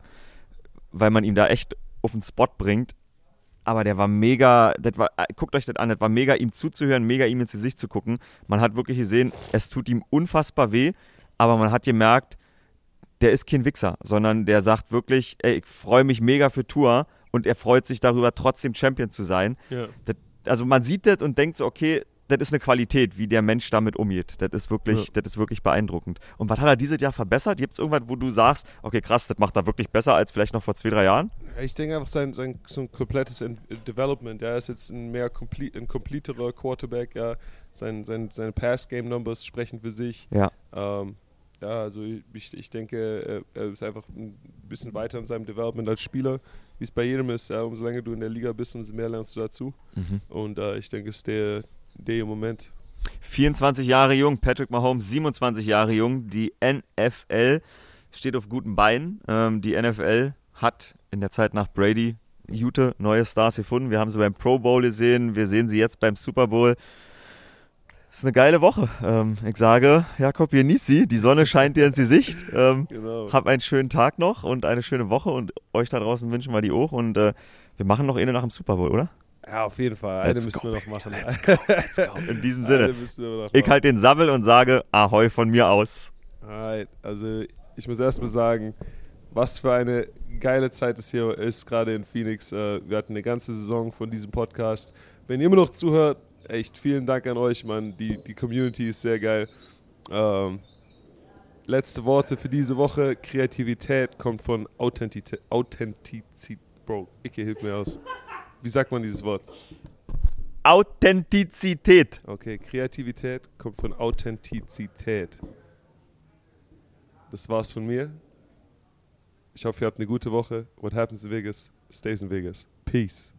weil man ihn da echt auf den Spot bringt. Aber der war mega, das war, äh, guckt euch das an, das war mega, ihm zuzuhören, mega ihm ins Gesicht zu gucken. Man hat wirklich gesehen, es tut ihm unfassbar weh, aber man hat gemerkt, der ist kein Wichser, sondern der sagt wirklich, ey, ich freue mich mega für Tour und er freut sich darüber, trotzdem Champion zu sein. Ja. Das, also man sieht das und denkt so, okay, das ist eine Qualität, wie der Mensch damit umgeht. Das ist wirklich, das ist wirklich beeindruckend. Und was hat er dieses Jahr verbessert? Gibt es irgendwas, wo du sagst, okay, krass, das macht er wirklich besser als vielleicht noch vor zwei, drei Jahren? Ja, Ich denke einfach sein, sein so ein komplettes Ent- Development. Ja, er ist jetzt ein mehr complete, ein completerer Quarterback. Ja, sein, sein, seine Pass-Game-Numbers sprechen für sich. Ja. Ähm, ja, also ich, ich denke, er, ist einfach ein bisschen weiter in seinem Development als Spieler, wie es bei jedem ist. Ja, umso länger du in der Liga bist, umso mehr lernst du dazu. Mhm. Und äh, ich denke, es ist der, der Moment. 24 Jahre jung, Patrick Mahomes 27 Jahre jung. Die NFL steht auf guten Beinen. Ähm, die NFL hat in der Zeit nach Brady gute neue Stars gefunden. Wir haben sie beim Pro Bowl gesehen, wir sehen sie jetzt beim Super Bowl. Es ist eine geile Woche. Ähm, ich sage, Jakob, genieß sie. Die Sonne scheint dir ins Gesicht. Ähm, Genau. hab einen schönen Tag noch und eine schöne Woche und euch da draußen wünschen wir die auch. Und äh, wir machen noch eine nach dem Super Bowl, oder? Ja, auf jeden Fall. Eine Let's müssen go, wir noch machen. In diesem Eine Sinne. müssen wir noch Ich halte den Sabbel und sage Ahoi von mir aus. Alright, also ich muss erstmal sagen, was für eine geile Zeit es hier ist, gerade in Phoenix. Äh, Wir hatten eine ganze Saison von diesem Podcast. Wenn ihr immer noch zuhört, echt vielen Dank an euch, Mann. Die, die Community ist sehr geil. Ähm, letzte Worte für diese Woche. Kreativität kommt von Authentizität. Authentizität. Bro, Icke, hilf mir aus. Wie sagt man dieses Wort? Authentizität. Okay, Kreativität kommt von Authentizität. Das war's von mir. Ich hoffe, ihr habt eine gute Woche. What happens in Vegas, stays in Vegas. Peace.